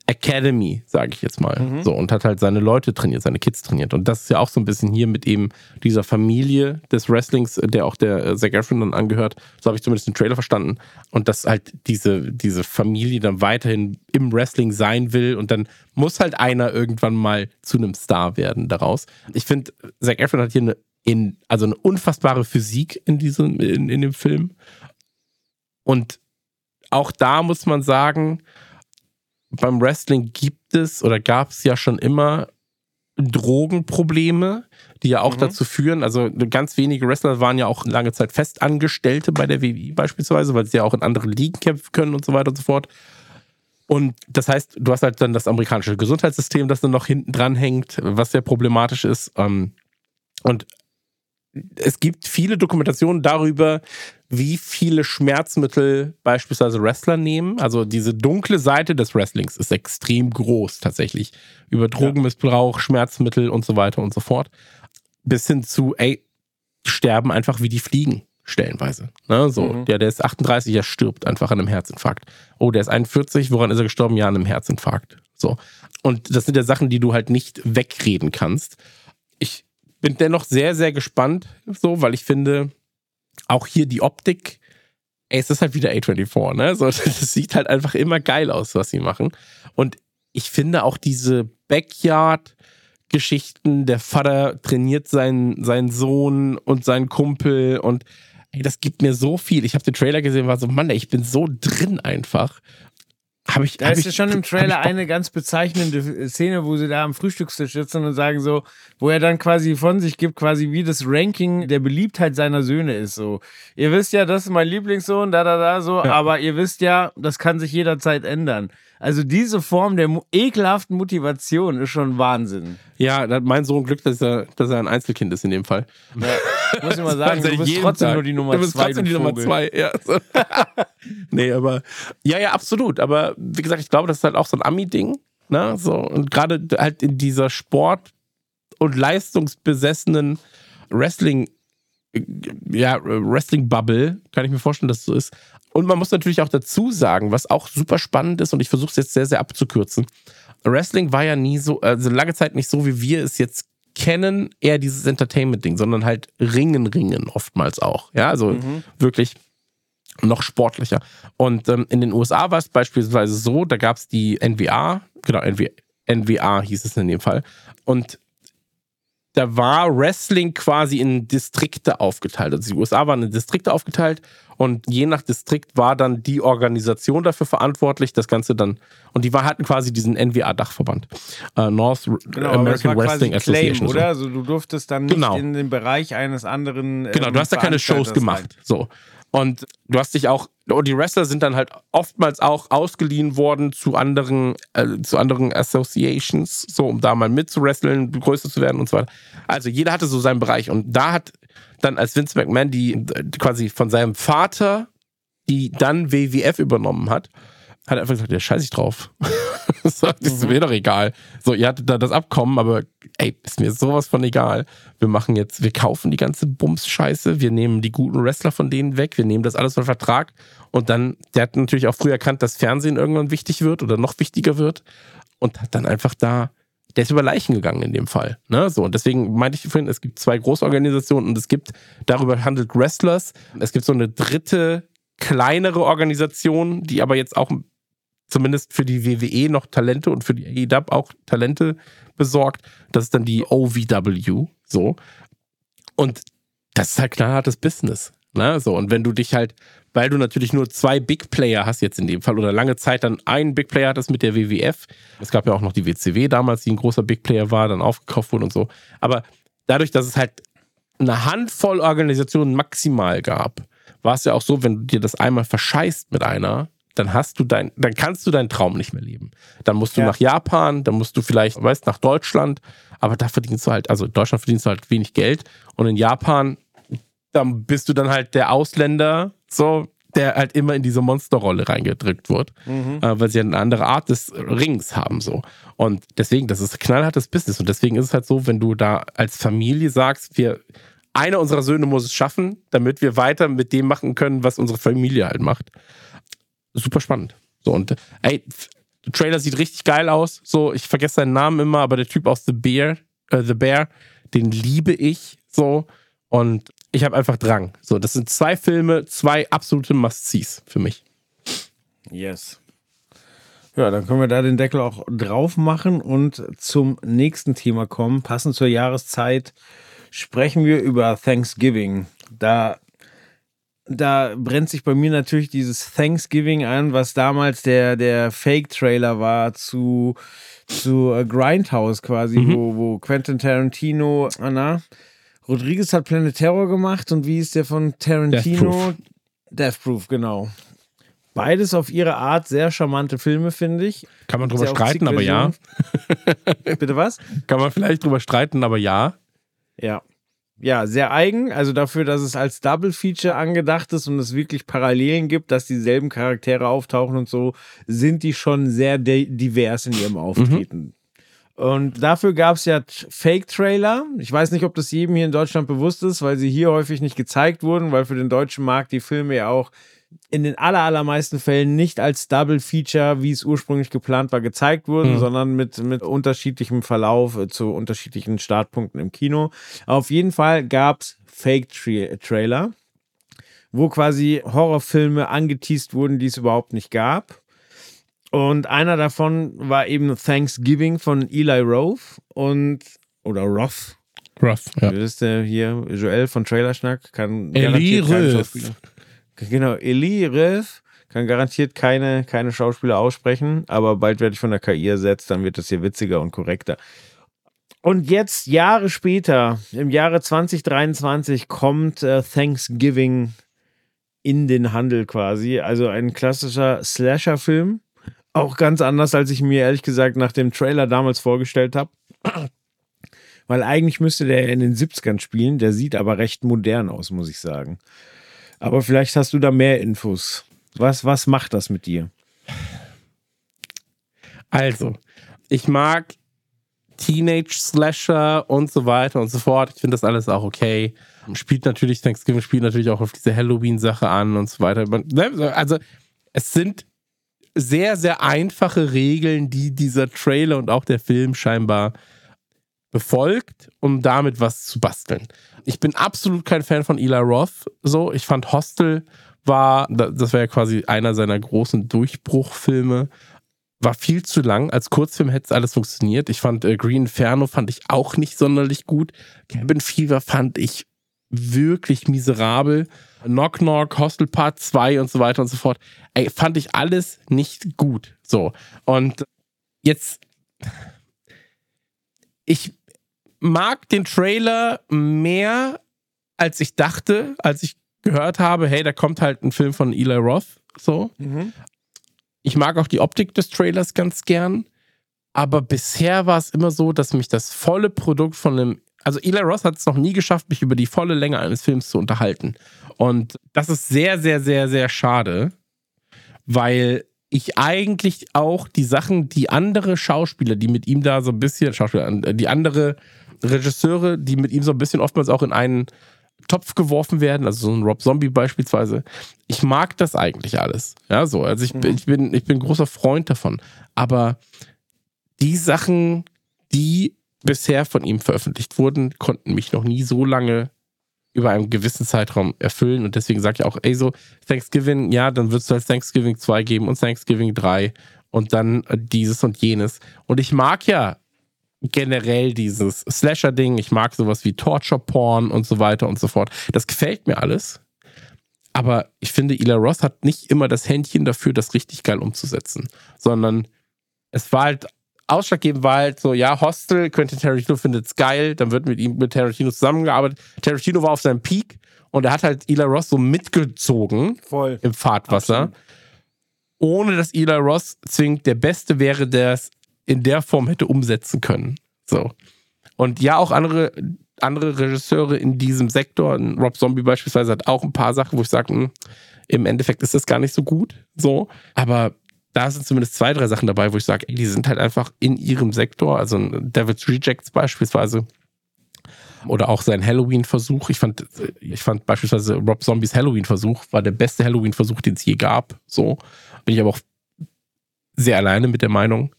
B: Academy, sage ich jetzt mal. Mhm. So, und hat halt seine Leute trainiert, seine Kids trainiert. Und das ist ja auch so ein bisschen hier mit eben dieser Familie des Wrestlings, der auch der äh, Zac Efron dann angehört. So habe ich zumindest den Trailer verstanden. Und dass halt diese, diese Familie dann weiterhin im Wrestling sein will. Und dann muss halt einer irgendwann mal zu einem Star werden daraus. Ich finde, Zac Efron hat hier eine, in, also eine unfassbare Physik in diesem, in, in dem Film. Und auch da muss man sagen, beim Wrestling gibt es oder gab es ja schon immer Drogenprobleme, die ja auch mhm. dazu führen, also ganz wenige Wrestler waren ja auch lange Zeit Festangestellte bei der WWE beispielsweise, weil sie ja auch in anderen Ligen kämpfen können und so weiter und so fort. Und das heißt, du hast halt dann das amerikanische Gesundheitssystem, das dann noch hinten dran hängt, was sehr problematisch ist. Ähm, und es gibt viele Dokumentationen darüber, wie viele Schmerzmittel beispielsweise Wrestler nehmen. Also diese dunkle Seite des Wrestlings ist extrem groß tatsächlich. Über Drogenmissbrauch, Schmerzmittel und so weiter und so fort. Bis hin zu, ey, sterben einfach wie die Fliegen stellenweise. Ne? So, mhm. der, der ist 38, er stirbt einfach an einem Herzinfarkt. Oh, der ist 41, woran ist er gestorben? Ja, an einem Herzinfarkt. So. Und das sind ja Sachen, die du halt nicht wegreden kannst. Ich bin dennoch sehr, sehr gespannt, so, weil ich finde, auch hier die Optik, ey, es ist halt wieder A24, ne? So, das sieht halt einfach immer geil aus, was sie machen. Und ich finde auch diese Backyard-Geschichten, der Vater trainiert seinen, seinen Sohn und seinen Kumpel und ey, das gibt mir so viel. Ich habe den Trailer gesehen, war so, Mann, ey, ich bin so drin einfach.
A: Hab ich, da hab ist ja schon im Trailer eine ganz bezeichnende Szene, wo sie da am Frühstückstisch sitzen und sagen so, wo er dann quasi von sich gibt, quasi wie das Ranking der Beliebtheit seiner Söhne ist. So, ihr wisst ja, das ist mein Lieblingssohn, da, da, da, so, ja. aber ihr wisst ja, das kann sich jederzeit ändern. Also diese Form der ekelhaften Motivation ist schon Wahnsinn.
B: Ja, da hat mein Sohn Glück, dass er, dass er ein Einzelkind ist in dem Fall.
A: Ja, muss ich mal sagen, du bist trotzdem Tag. nur die Nummer du bist zwei. Trotzdem die Nummer zwei,
B: ja. Nee, aber ja, ja, absolut. Aber wie gesagt, ich glaube, das ist halt auch so ein Ami-Ding. Ne? So, und gerade halt in dieser Sport- und leistungsbesessenen Wrestling- ja, Wrestling-Bubble, kann ich mir vorstellen, dass es so ist. Und man muss natürlich auch dazu sagen, was auch super spannend ist, und ich versuche es jetzt sehr, sehr abzukürzen. Wrestling war ja nie so, also lange Zeit nicht so, wie wir es jetzt kennen, eher dieses Entertainment-Ding, sondern halt Ringen, Ringen oftmals auch. Ja, also mhm. wirklich noch sportlicher. Und ähm, in den USA war es beispielsweise so, da gab es die NWA, genau, NW, NWA hieß es in dem Fall. Und da war Wrestling quasi in Distrikte aufgeteilt. Also die USA waren in Distrikte aufgeteilt und je nach Distrikt war dann die Organisation dafür verantwortlich, das Ganze dann, und die war, hatten quasi diesen NWA-Dachverband. Uh, North
A: Genau,
B: American Wrestling
A: Claim,
B: Association.
A: oder? Also du durftest dann nicht
B: Genau.
A: in den Bereich eines anderen.
B: Genau,
A: ähm,
B: du hast da keine Shows gemacht. So. Und du hast dich auch, und die Wrestler sind dann halt oftmals auch ausgeliehen worden zu anderen, äh, zu anderen Associations, so um da mal mitzuwresteln, größer zu werden und so weiter. Also jeder hatte so seinen Bereich. Und da hat dann als Vince McMahon die quasi von seinem Vater, die dann WWF übernommen hat, hat er einfach gesagt, ja, scheiß ich drauf. so, das ist mir doch egal. So, ihr hattet da das Abkommen, aber ey, ist mir sowas von egal. Wir machen jetzt, wir kaufen die ganze Bums-Scheiße, wir nehmen die guten Wrestler von denen weg, wir nehmen das alles von Vertrag und dann, der hat natürlich auch früh erkannt, dass Fernsehen irgendwann wichtig wird oder noch wichtiger wird und hat dann einfach da, der ist über Leichen gegangen in dem Fall. Ne? So, und deswegen meinte ich vorhin, es gibt zwei Großorganisationen und es gibt, darüber handelt Wrestlers, es gibt so eine dritte, kleinere Organisation, die aber jetzt auch zumindest für die WWE noch Talente und für die AEW auch Talente besorgt. Das ist dann die OVW. So. Und das ist halt knallhartes Business. Ne? So. Und wenn du dich halt, weil du natürlich nur zwei Big Player hast jetzt in dem Fall oder lange Zeit dann einen Big Player hattest mit der WWF. Es gab ja auch noch die WCW damals, die ein großer Big Player war, dann aufgekauft wurde und so. Aber dadurch, dass es halt eine Handvoll Organisationen maximal gab, war es ja auch so, wenn du dir das einmal verscheißt mit einer, dann hast du dein, dann kannst du deinen Traum nicht mehr leben. Dann musst du
A: Ja.
B: nach Japan, dann musst du vielleicht, weißt, nach Deutschland, aber da verdienst du halt, also in Deutschland verdienst du halt wenig Geld und in Japan, dann bist du dann halt der Ausländer, so, der halt immer in diese Monsterrolle reingedrückt wird, äh, weil sie eine andere Art des Rings haben, so. Und deswegen, das ist knallhartes Business und deswegen ist es halt so, wenn du da als Familie sagst, wir, einer unserer Söhne muss es schaffen, damit wir weiter mit dem machen können, was unsere Familie halt macht. Super spannend. So, und ey, der Trailer sieht richtig geil aus. So, ich vergesse seinen Namen immer, aber der Typ aus The Bear, äh, The Bear, den liebe ich so. Und ich habe einfach Drang. So, das sind zwei Filme, zwei absolute Must-Sees für mich.
A: Yes. Ja, dann können wir da den Deckel auch drauf machen und zum nächsten Thema kommen. Passend zur Jahreszeit sprechen wir über Thanksgiving. Da, da brennt sich bei mir natürlich dieses Thanksgiving an, was damals der, der Fake-Trailer war zu, zu äh, Grindhouse quasi, wo, wo Quentin Tarantino, Anna, Rodriguez hat Planet Terror gemacht und wie ist der von Tarantino?
B: Death Proof.
A: Death Proof, genau. Beides auf ihre Art sehr charmante Filme, finde ich.
B: Kann man drüber
A: Sehr
B: streiten, aber ja.
A: Bitte was?
B: Kann man vielleicht drüber streiten, aber ja.
A: Ja. Ja, sehr eigen. Also dafür, dass es als Double Feature angedacht ist und es wirklich Parallelen gibt, dass dieselben Charaktere auftauchen und so, sind die schon sehr di- divers in ihrem Auftreten. Und dafür gab es ja Fake-Trailer. Ich weiß nicht, ob das jedem hier in Deutschland bewusst ist, weil sie hier häufig nicht gezeigt wurden, weil für den deutschen Markt die Filme ja auch in den aller, allermeisten Fällen nicht als Double Feature, wie es ursprünglich geplant war, gezeigt wurden,
B: Mhm.
A: sondern mit, mit unterschiedlichem Verlauf äh, zu unterschiedlichen Startpunkten im Kino. Auf jeden Fall gab es Fake-Trailer, wo quasi Horrorfilme angeteased wurden, die es überhaupt nicht gab. Und einer davon war eben Thanksgiving von Eli Roth und oder Roth.
B: Rough, ja.
A: Das ist der hier, Joel von Trailerschnack, kann
B: Eli Roth.
A: Genau, Eli Roth kann garantiert keine, keine Schauspieler aussprechen, aber bald werde ich von der KI ersetzt, dann wird das hier witziger und korrekter. Und jetzt, Jahre später, im Jahre 2023, kommt äh, Thanksgiving in den Handel quasi. Also ein klassischer Slasher-Film. Auch ganz anders, als ich mir ehrlich gesagt nach dem Trailer damals vorgestellt habe. Weil eigentlich müsste der in den 70ern spielen. Der sieht aber recht modern aus, muss ich sagen. Aber vielleicht hast du da mehr Infos. Was, was macht das mit dir?
B: Also, ich mag Teenage-Slasher und so weiter und so fort. Ich finde das alles auch okay. Spielt natürlich, Thanksgiving spielt natürlich auch auf diese Halloween-Sache an und so weiter. Ne, Also, es sind sehr, sehr einfache Regeln, die dieser Trailer und auch der Film scheinbar befolgt, um damit was zu basteln. Ich bin absolut kein Fan von Eli Roth. So, ich fand Hostel war, das war ja quasi einer seiner großen Durchbruchfilme. War viel zu lang. Als Kurzfilm hätte es alles funktioniert. Ich fand äh, Green Inferno fand ich auch nicht sonderlich gut. Cabin Fever fand ich wirklich miserabel. Knock Knock, Hostel Part 2 und so weiter und so fort. Ey, fand ich alles nicht gut. So. Und jetzt, ich mag den Trailer mehr, als ich dachte, als ich gehört habe, hey, da kommt halt ein Film von Eli Roth. So. Mhm. Ich mag auch die Optik des Trailers ganz gern. Aber bisher war es immer so, dass mich das volle Produkt von einem also Eli Roth hat es noch nie geschafft, mich über die volle Länge eines Films zu unterhalten. Und das ist sehr, sehr, sehr, sehr schade, weil ich eigentlich auch die Sachen, die andere Schauspieler, die mit ihm da so ein bisschen, Schauspieler, äh, die andere Regisseure, die mit ihm so ein bisschen oftmals auch in einen Topf geworfen werden, also so ein Rob Zombie beispielsweise. Ich mag das eigentlich alles. Ja, so. Also ich, mhm. ich, bin, ich bin großer Freund davon. Aber die Sachen, die bisher von ihm veröffentlicht wurden, konnten mich noch nie so lange über einen gewissen Zeitraum erfüllen. Und deswegen sage ich auch, ey, so Thanksgiving, ja, dann wird es halt Thanksgiving 2 geben und Thanksgiving 3 und dann äh, dieses und jenes. Und ich mag ja generell dieses Slasher-Ding, ich mag sowas wie Torture-Porn und so weiter und so fort. Das gefällt mir alles. Aber ich finde, Ila Ross hat nicht immer das Händchen dafür, das richtig geil umzusetzen, sondern es war halt ausschlaggebend war halt so, ja, Hostel, Quentin Tarantino findet es geil, dann wird mit ihm mit Tarantino zusammengearbeitet. Tarantino war auf seinem Peak und er hat halt Eli Ross so mitgezogen
A: Voll.
B: im Fahrtwasser. Absolut. Ohne dass Eli Ross zwingend der Beste wäre, der es in der Form hätte umsetzen können. So. Und ja, auch andere, andere Regisseure in diesem Sektor, Rob Zombie beispielsweise, hat auch ein paar Sachen, wo ich sage, hm, im Endeffekt ist das gar nicht so gut. So. Aber da sind zumindest zwei, drei Sachen dabei, wo ich sage, die sind halt einfach in ihrem Sektor. Also Devil's Rejects beispielsweise. Oder auch sein Halloween-Versuch. Ich fand, ich fand beispielsweise Rob Zombies Halloween-Versuch war der beste Halloween-Versuch, den es je gab. So. Bin ich aber auch sehr alleine mit der Meinung.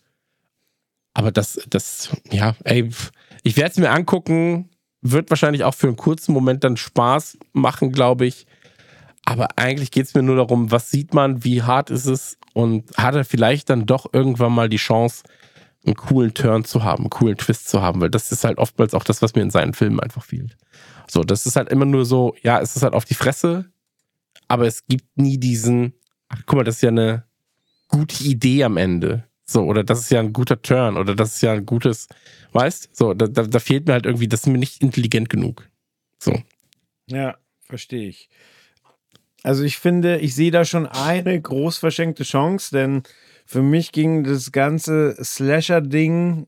B: Aber das, das, ja, ey, ich werde es mir angucken. Wird wahrscheinlich auch für einen kurzen Moment dann Spaß machen, glaube ich. Aber eigentlich geht es mir nur darum, was sieht man, wie hart ist es und hat er vielleicht dann doch irgendwann mal die Chance, einen coolen Turn zu haben, einen coolen Twist zu haben, weil das ist halt oftmals auch das, was mir in seinen Filmen einfach fehlt. So, das ist halt immer nur so, ja, es ist halt auf die Fresse, aber es gibt nie diesen, ach guck mal, das ist ja eine gute Idee am Ende. So, oder das ist ja ein guter Turn, oder das ist ja ein gutes, weißt? So, da, da, da fehlt mir halt irgendwie, das ist mir nicht intelligent genug. So.
A: Ja, verstehe ich. Also ich finde, ich sehe da schon eine groß verschenkte Chance, denn für mich ging das ganze Slasher-Ding,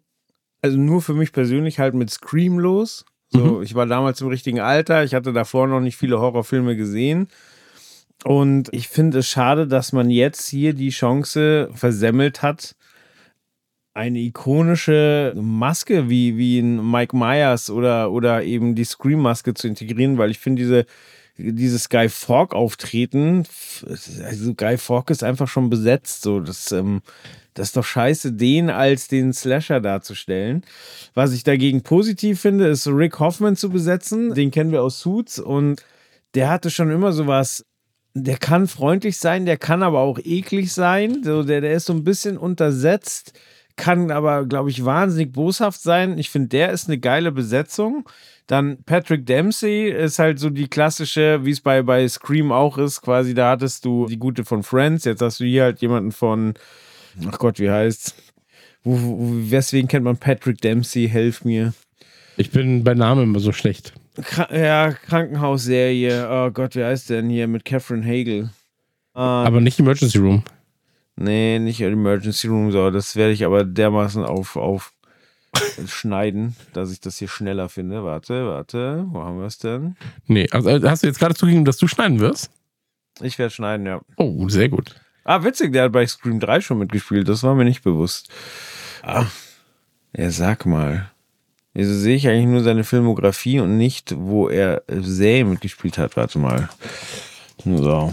A: also nur für mich persönlich halt mit Scream los. So, mhm. ich war damals im richtigen Alter, ich hatte davor noch nicht viele Horrorfilme gesehen. Und ich finde es schade, dass man jetzt hier die Chance versemmelt hat, eine ikonische Maske wie, wie ein Mike Myers oder, oder eben die Scream-Maske zu integrieren, weil ich finde diese dieses Guy Fawkes Auftreten, also Guy Fawkes ist einfach schon besetzt, so das, ähm, das ist doch scheiße, den als den Slasher darzustellen. Was ich dagegen positiv finde, ist Rick Hoffman zu besetzen. Den kennen wir aus Suits und der hatte schon immer sowas. Der kann freundlich sein, der kann aber auch eklig sein. So, der, der ist so ein bisschen untersetzt, kann aber, glaube ich, wahnsinnig boshaft sein. Ich finde, der ist eine geile Besetzung. Dann Patrick Dempsey ist halt so die klassische, wie es bei, bei Scream auch ist, quasi, da hattest du die gute von Friends, jetzt hast du hier halt jemanden von, ach Gott, wie heißt's? Wo, wo, weswegen kennt man Patrick Dempsey? Helf mir.
B: Ich bin bei Namen immer so schlecht.
A: Kr ja, Krankenhausserie. Oh Gott, wie heißt der denn hier mit Catherine Hagel?
B: Ähm, aber nicht Emergency Room.
A: Nee, nicht Emergency Room, so. Das werde ich aber dermaßen auf, auf schneiden, dass ich das hier schneller finde. Warte, warte, wo haben wir es denn?
B: Nee, also äh, hast du jetzt gerade zugegeben, dass du schneiden wirst?
A: Ich werde schneiden, ja.
B: Oh, sehr gut.
A: Ah, witzig, der hat bei Scream 3 schon mitgespielt, das war mir nicht bewusst. Ah, ja, sag mal. Wieso sehe ich eigentlich nur seine Filmografie und nicht, wo er Zay mitgespielt hat? Warte mal. So.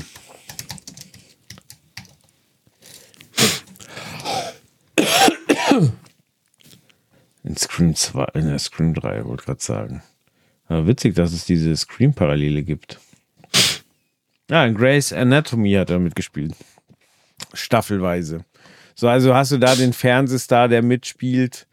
A: In Scream 2, in der Scream 3, wollte gerade sagen. Aber witzig, dass es diese Scream-Parallele gibt. Ja, in Grey's Anatomy hat er mitgespielt. Staffelweise. So, also hast du da den Fernsehstar, der mitspielt.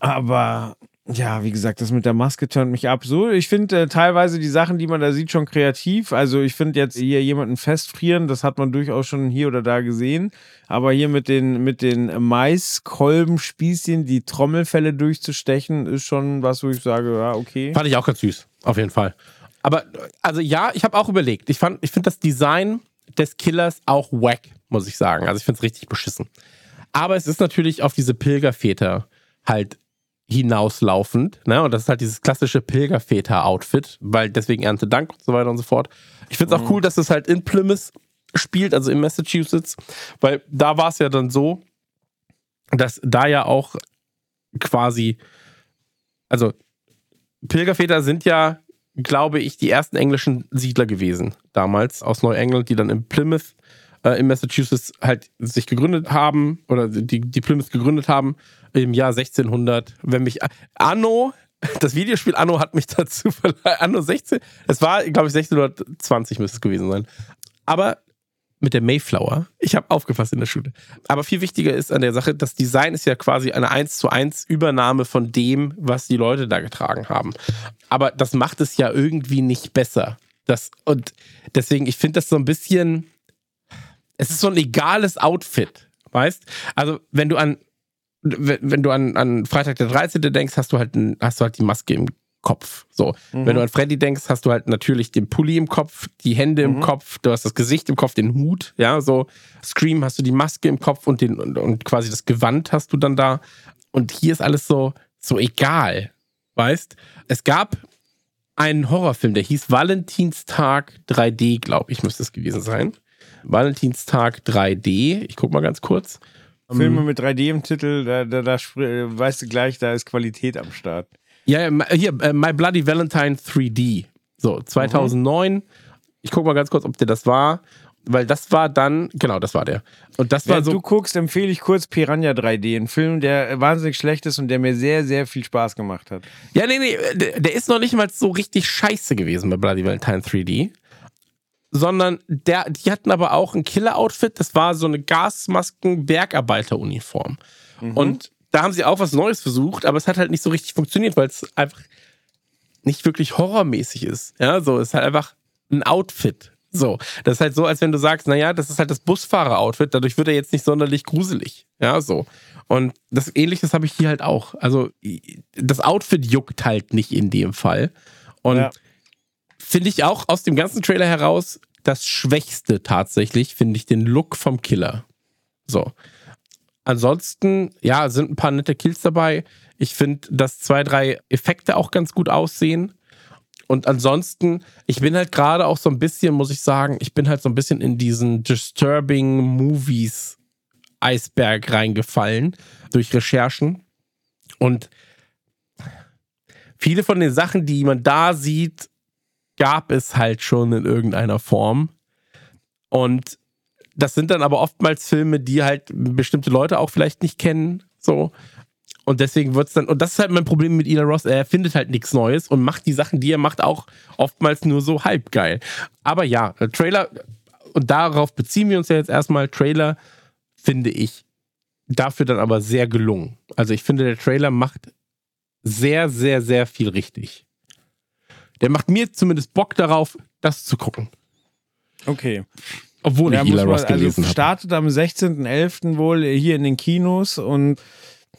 A: Aber ja, wie gesagt, das mit der Maske turnt mich ab. So, ich finde äh, teilweise die Sachen, die man da sieht, schon kreativ. Also ich finde jetzt hier jemanden festfrieren, das hat man durchaus schon hier oder da gesehen. Aber hier mit den, mit den Maiskolbenspießchen die Trommelfälle durchzustechen, ist schon was, wo ich sage, ja, okay.
B: Fand ich auch ganz süß, auf jeden Fall. Aber, also ja, ich habe auch überlegt. Ich, ich finde das Design des Killers auch wack, muss ich sagen. Also ich finde es richtig beschissen. Aber es ist natürlich auf diese Pilgerväter halt hinauslaufend. Ne? Und das ist halt dieses klassische Pilgerväter-Outfit, weil deswegen Ernte Dank und so weiter und so fort. Ich finde es auch mhm. cool, dass es halt in Plymouth spielt, also in Massachusetts, weil da war es ja dann so, dass da ja auch quasi, also Pilgerväter sind ja, glaube ich, die ersten englischen Siedler gewesen damals aus Neuengland, die dann in Plymouth äh, in Massachusetts halt sich gegründet haben oder die, die Plymouth gegründet haben im Jahr 1600. Wenn mich Anno, das Videospiel Anno hat mich dazu verleiht, Anno 16, es war, glaube ich, 1620 müsste es gewesen sein. Aber mit der Mayflower. Ich habe aufgefasst in der Schule. Aber viel wichtiger ist an der Sache, das Design ist ja quasi eine 1 zu 1 Übernahme von dem, was die Leute da getragen haben. Aber das macht es ja irgendwie nicht besser. Das, und deswegen, ich finde das so ein bisschen, es ist so ein egales Outfit, weißt? Also, wenn du an, wenn du an, an Freitag der 13. denkst, hast du halt, hast du halt die Maske im Kopf. So. Mhm. Wenn du an Freddy denkst, hast du halt natürlich den Pulli im Kopf, die Hände mhm. im Kopf, du hast das Gesicht im Kopf, den Hut, ja, so. Scream hast du die Maske im Kopf und den, und, und quasi das Gewand hast du dann da. Und hier ist alles so, so egal. Weißt? Es gab einen Horrorfilm, der hieß Valentinstag 3D, glaube ich, müsste es gewesen sein. Valentinstag 3D. Ich guck mal ganz kurz.
A: Filme ähm, mit 3D im Titel, da, da, da weißt du gleich, da ist Qualität am Start.
B: Ja, hier, äh, My Bloody Valentine 3D. So, 2009. Mhm. Ich guck mal ganz kurz, ob der das war. Weil das war dann, genau, das war der. Und das war
A: Wenn
B: so.
A: du guckst, empfehle ich kurz Piranha 3D, ein Film, der wahnsinnig schlecht ist und der mir sehr, sehr viel Spaß gemacht hat.
B: Ja, nee, nee, der ist noch nicht mal so richtig scheiße gewesen bei Bloody Valentine 3D sondern der, die hatten aber auch ein Killer-Outfit. Das war so eine Gasmasken-Bergarbeiter-Uniform. Mhm. Und da haben sie auch was Neues versucht, aber es hat halt nicht so richtig funktioniert, weil es einfach nicht wirklich horrormäßig ist. Ja, so, es ist halt einfach ein Outfit. So, das ist halt so, als wenn du sagst, naja, das ist halt das Busfahrer-Outfit, dadurch wird er jetzt nicht sonderlich gruselig. Ja, so. Und das Ähnliches habe ich hier halt auch. Also, das Outfit juckt halt nicht in dem Fall. Und ja finde ich auch aus dem ganzen Trailer heraus das Schwächste tatsächlich, finde ich den Look vom Killer. So. Ansonsten, ja, sind ein paar nette Kills dabei. Ich finde, dass zwei, drei Effekte auch ganz gut aussehen. Und ansonsten, ich bin halt gerade auch so ein bisschen, muss ich sagen, ich bin halt so ein bisschen in diesen Disturbing Movies Eisberg reingefallen durch Recherchen. Und viele von den Sachen, die man da sieht, gab es halt schon in irgendeiner Form. Und das sind dann aber oftmals Filme, die halt bestimmte Leute auch vielleicht nicht kennen. So. Und deswegen wird es dann, und das ist halt mein Problem mit Ina Ross, er findet halt nichts Neues und macht die Sachen, die er macht, auch oftmals nur so halb geil. Aber ja, Trailer, und darauf beziehen wir uns ja jetzt erstmal, Trailer finde ich dafür dann aber sehr gelungen. Also ich finde, der Trailer macht sehr, sehr, sehr viel richtig der macht mir zumindest Bock darauf, das zu gucken.
A: Okay.
B: Obwohl ja, ich Ela Ross gelesen also.
A: Startet am 16.11. wohl hier in den Kinos und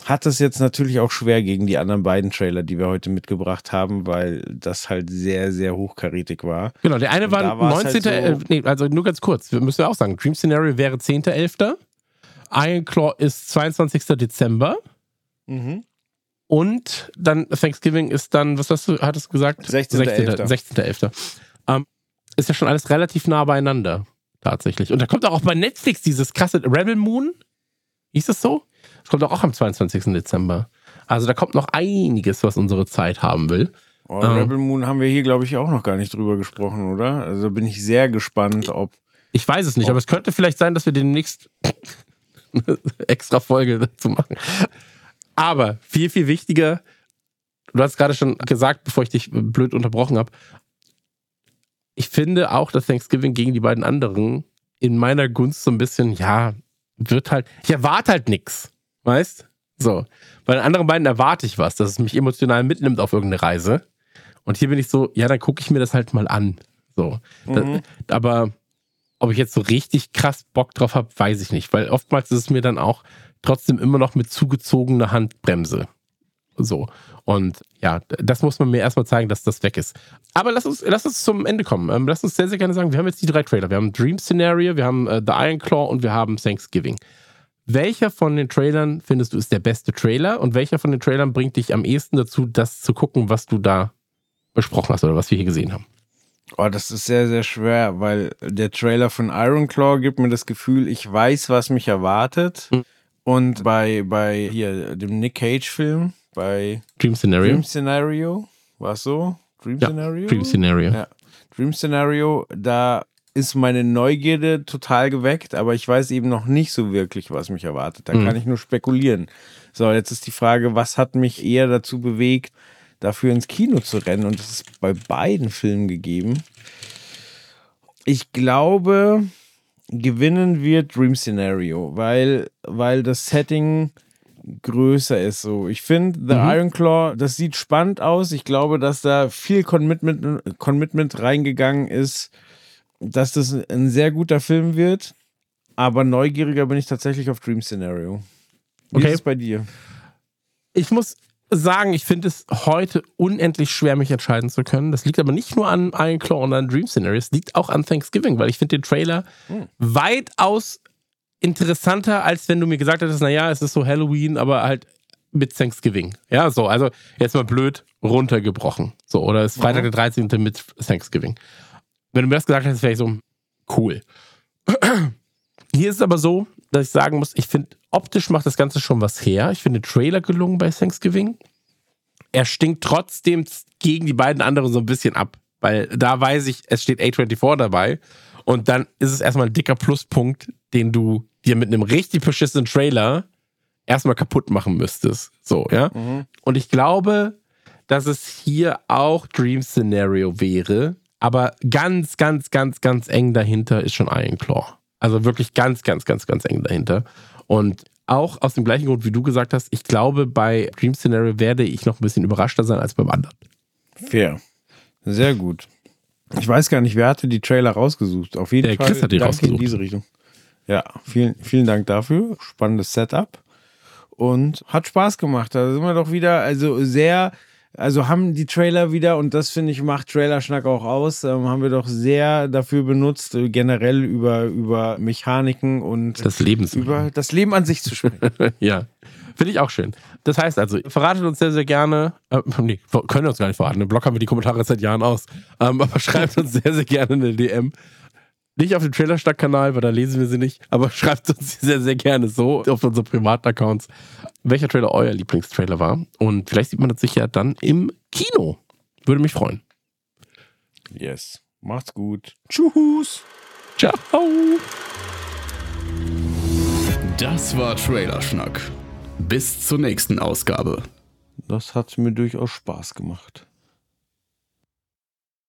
A: hat es jetzt natürlich auch schwer gegen die anderen beiden Trailer, die wir heute mitgebracht haben, weil das halt sehr, sehr hochkarätig war.
B: Genau, der eine war 19. Halt so nee, also nur ganz kurz, wir müssen ja auch sagen, Dream Scenario wäre 10.11. Iron Claw ist 22. Dezember. Mhm. Und dann Thanksgiving ist dann, was hast du, hattest du gesagt?
A: 16.11.
B: 16. 16. Ähm, ist ja schon alles relativ nah beieinander, tatsächlich. Und da kommt auch bei Netflix dieses krasse Rebel Moon. Hieß das so? Das kommt auch am 22. Dezember. Also da kommt noch einiges, was unsere Zeit haben will.
A: Oh, ähm, Rebel Moon haben wir hier, glaube ich, auch noch gar nicht drüber gesprochen, oder? Also bin ich sehr gespannt, ob.
B: Ich weiß es nicht, aber es könnte vielleicht sein, dass wir demnächst eine extra Folge dazu machen. Aber viel, viel wichtiger, du hast gerade schon gesagt, bevor ich dich blöd unterbrochen habe, ich finde auch, dass Thanksgiving gegen die beiden anderen in meiner Gunst so ein bisschen, ja, wird halt, ich erwarte halt nichts, weißt? So. Bei den anderen beiden erwarte ich was, dass es mich emotional mitnimmt auf irgendeine Reise. Und hier bin ich so, ja, dann gucke ich mir das halt mal an. So. Mhm. Das, aber ob ich jetzt so richtig krass Bock drauf habe, weiß ich nicht, weil oftmals ist es mir dann auch trotzdem immer noch mit zugezogener Handbremse. So. Und ja, das muss man mir erstmal zeigen, dass das weg ist. Aber lass uns, lass uns zum Ende kommen. Ähm, lass uns sehr, sehr gerne sagen, wir haben jetzt die drei Trailer. Wir haben Dream Scenario, wir haben äh, The Iron Claw und wir haben Thanksgiving. Welcher von den Trailern findest du ist der beste Trailer und welcher von den Trailern bringt dich am ehesten dazu, das zu gucken, was du da besprochen hast oder was wir hier gesehen haben?
A: Oh, das ist sehr, sehr schwer, weil der Trailer von Iron Claw gibt mir das Gefühl, ich weiß, was mich erwartet. Mhm. Und bei, bei hier, dem Nick Cage-Film, bei
B: Dream Scenario.
A: Dream Scenario, war es so?
B: Dream ja, Scenario? Dream Scenario. Ja.
A: Dream Scenario, da ist meine Neugierde total geweckt, aber ich weiß eben noch nicht so wirklich, was mich erwartet. Da mhm. kann ich nur spekulieren. So, jetzt ist die Frage, was hat mich eher dazu bewegt, dafür ins Kino zu rennen? Und das ist bei beiden Filmen gegeben. Ich glaube, gewinnen wird Dream Scenario, weil, weil das Setting größer ist. So, ich finde The mhm. Iron Claw, das sieht spannend aus. Ich glaube, dass da viel Commitment, Commitment reingegangen ist dass das ein sehr guter Film wird, aber neugieriger bin ich tatsächlich auf Dream Scenario. Wie okay. ist es bei dir?
B: Ich muss sagen, ich finde es heute unendlich schwer, mich entscheiden zu können. Das liegt aber nicht nur an Iron Claw und an Dream Scenario, es liegt auch an Thanksgiving, weil ich finde den Trailer hm. weitaus interessanter, als wenn du mir gesagt hättest, naja, es ist so Halloween, aber halt mit Thanksgiving. Ja, so, also jetzt mal blöd runtergebrochen. So, oder ist Freitag mhm. der 13. mit Thanksgiving. Wenn du mir das gesagt hättest, wäre ich so, cool. Hier ist es aber so, dass ich sagen muss, ich finde, optisch macht das Ganze schon was her. Ich finde den Trailer gelungen bei Thanksgiving. Er stinkt trotzdem gegen die beiden anderen so ein bisschen ab, weil da weiß ich, es steht A24 dabei. Und dann ist es erstmal ein dicker Pluspunkt, den du dir mit einem richtig beschissenen Trailer erstmal kaputt machen müsstest. So, ja. Mhm. Und ich glaube, dass es hier auch Dream Scenario wäre, aber ganz, ganz, ganz, ganz eng dahinter ist schon Iron Claw. Also wirklich ganz, ganz, ganz, ganz eng dahinter. Und auch aus dem gleichen Grund, wie du gesagt hast, ich glaube, bei Dream Scenario werde ich noch ein bisschen überraschter sein als beim anderen.
A: Fair. Sehr gut. Ich weiß gar nicht, wer hatte die Trailer rausgesucht. Auf jeden
B: Der
A: Fall.
B: Chris hat die rausgesucht.
A: in diese Richtung. Ja, vielen, vielen Dank dafür. Spannendes Setup. Und hat Spaß gemacht. Da sind wir doch wieder, also sehr also haben die Trailer wieder, und das finde ich, macht Trailerschnack auch aus, ähm, haben wir doch sehr dafür benutzt, äh, generell über, über Mechaniken und
B: das Leben
A: über das Leben an sich zu sprechen.
B: ja. Finde ich auch schön. Das heißt also, verratet uns sehr, sehr gerne, äh, nee, können wir uns gar nicht verraten, im Blog haben wir die Kommentare seit Jahren aus, ähm, aber schreibt uns sehr, sehr gerne eine DM. Nicht auf dem Trailerstadt-Kanal, weil da lesen wir sie nicht, aber schreibt uns sehr, sehr gerne so auf unsere privaten Accounts, welcher Trailer euer Lieblingstrailer war. Und vielleicht sieht man das sicher dann im Kino. Würde mich freuen.
A: Yes. Macht's gut. Tschüss.
B: Ciao.
C: Das war Trailerschnack. Bis zur nächsten Ausgabe.
A: Das hat mir durchaus Spaß gemacht.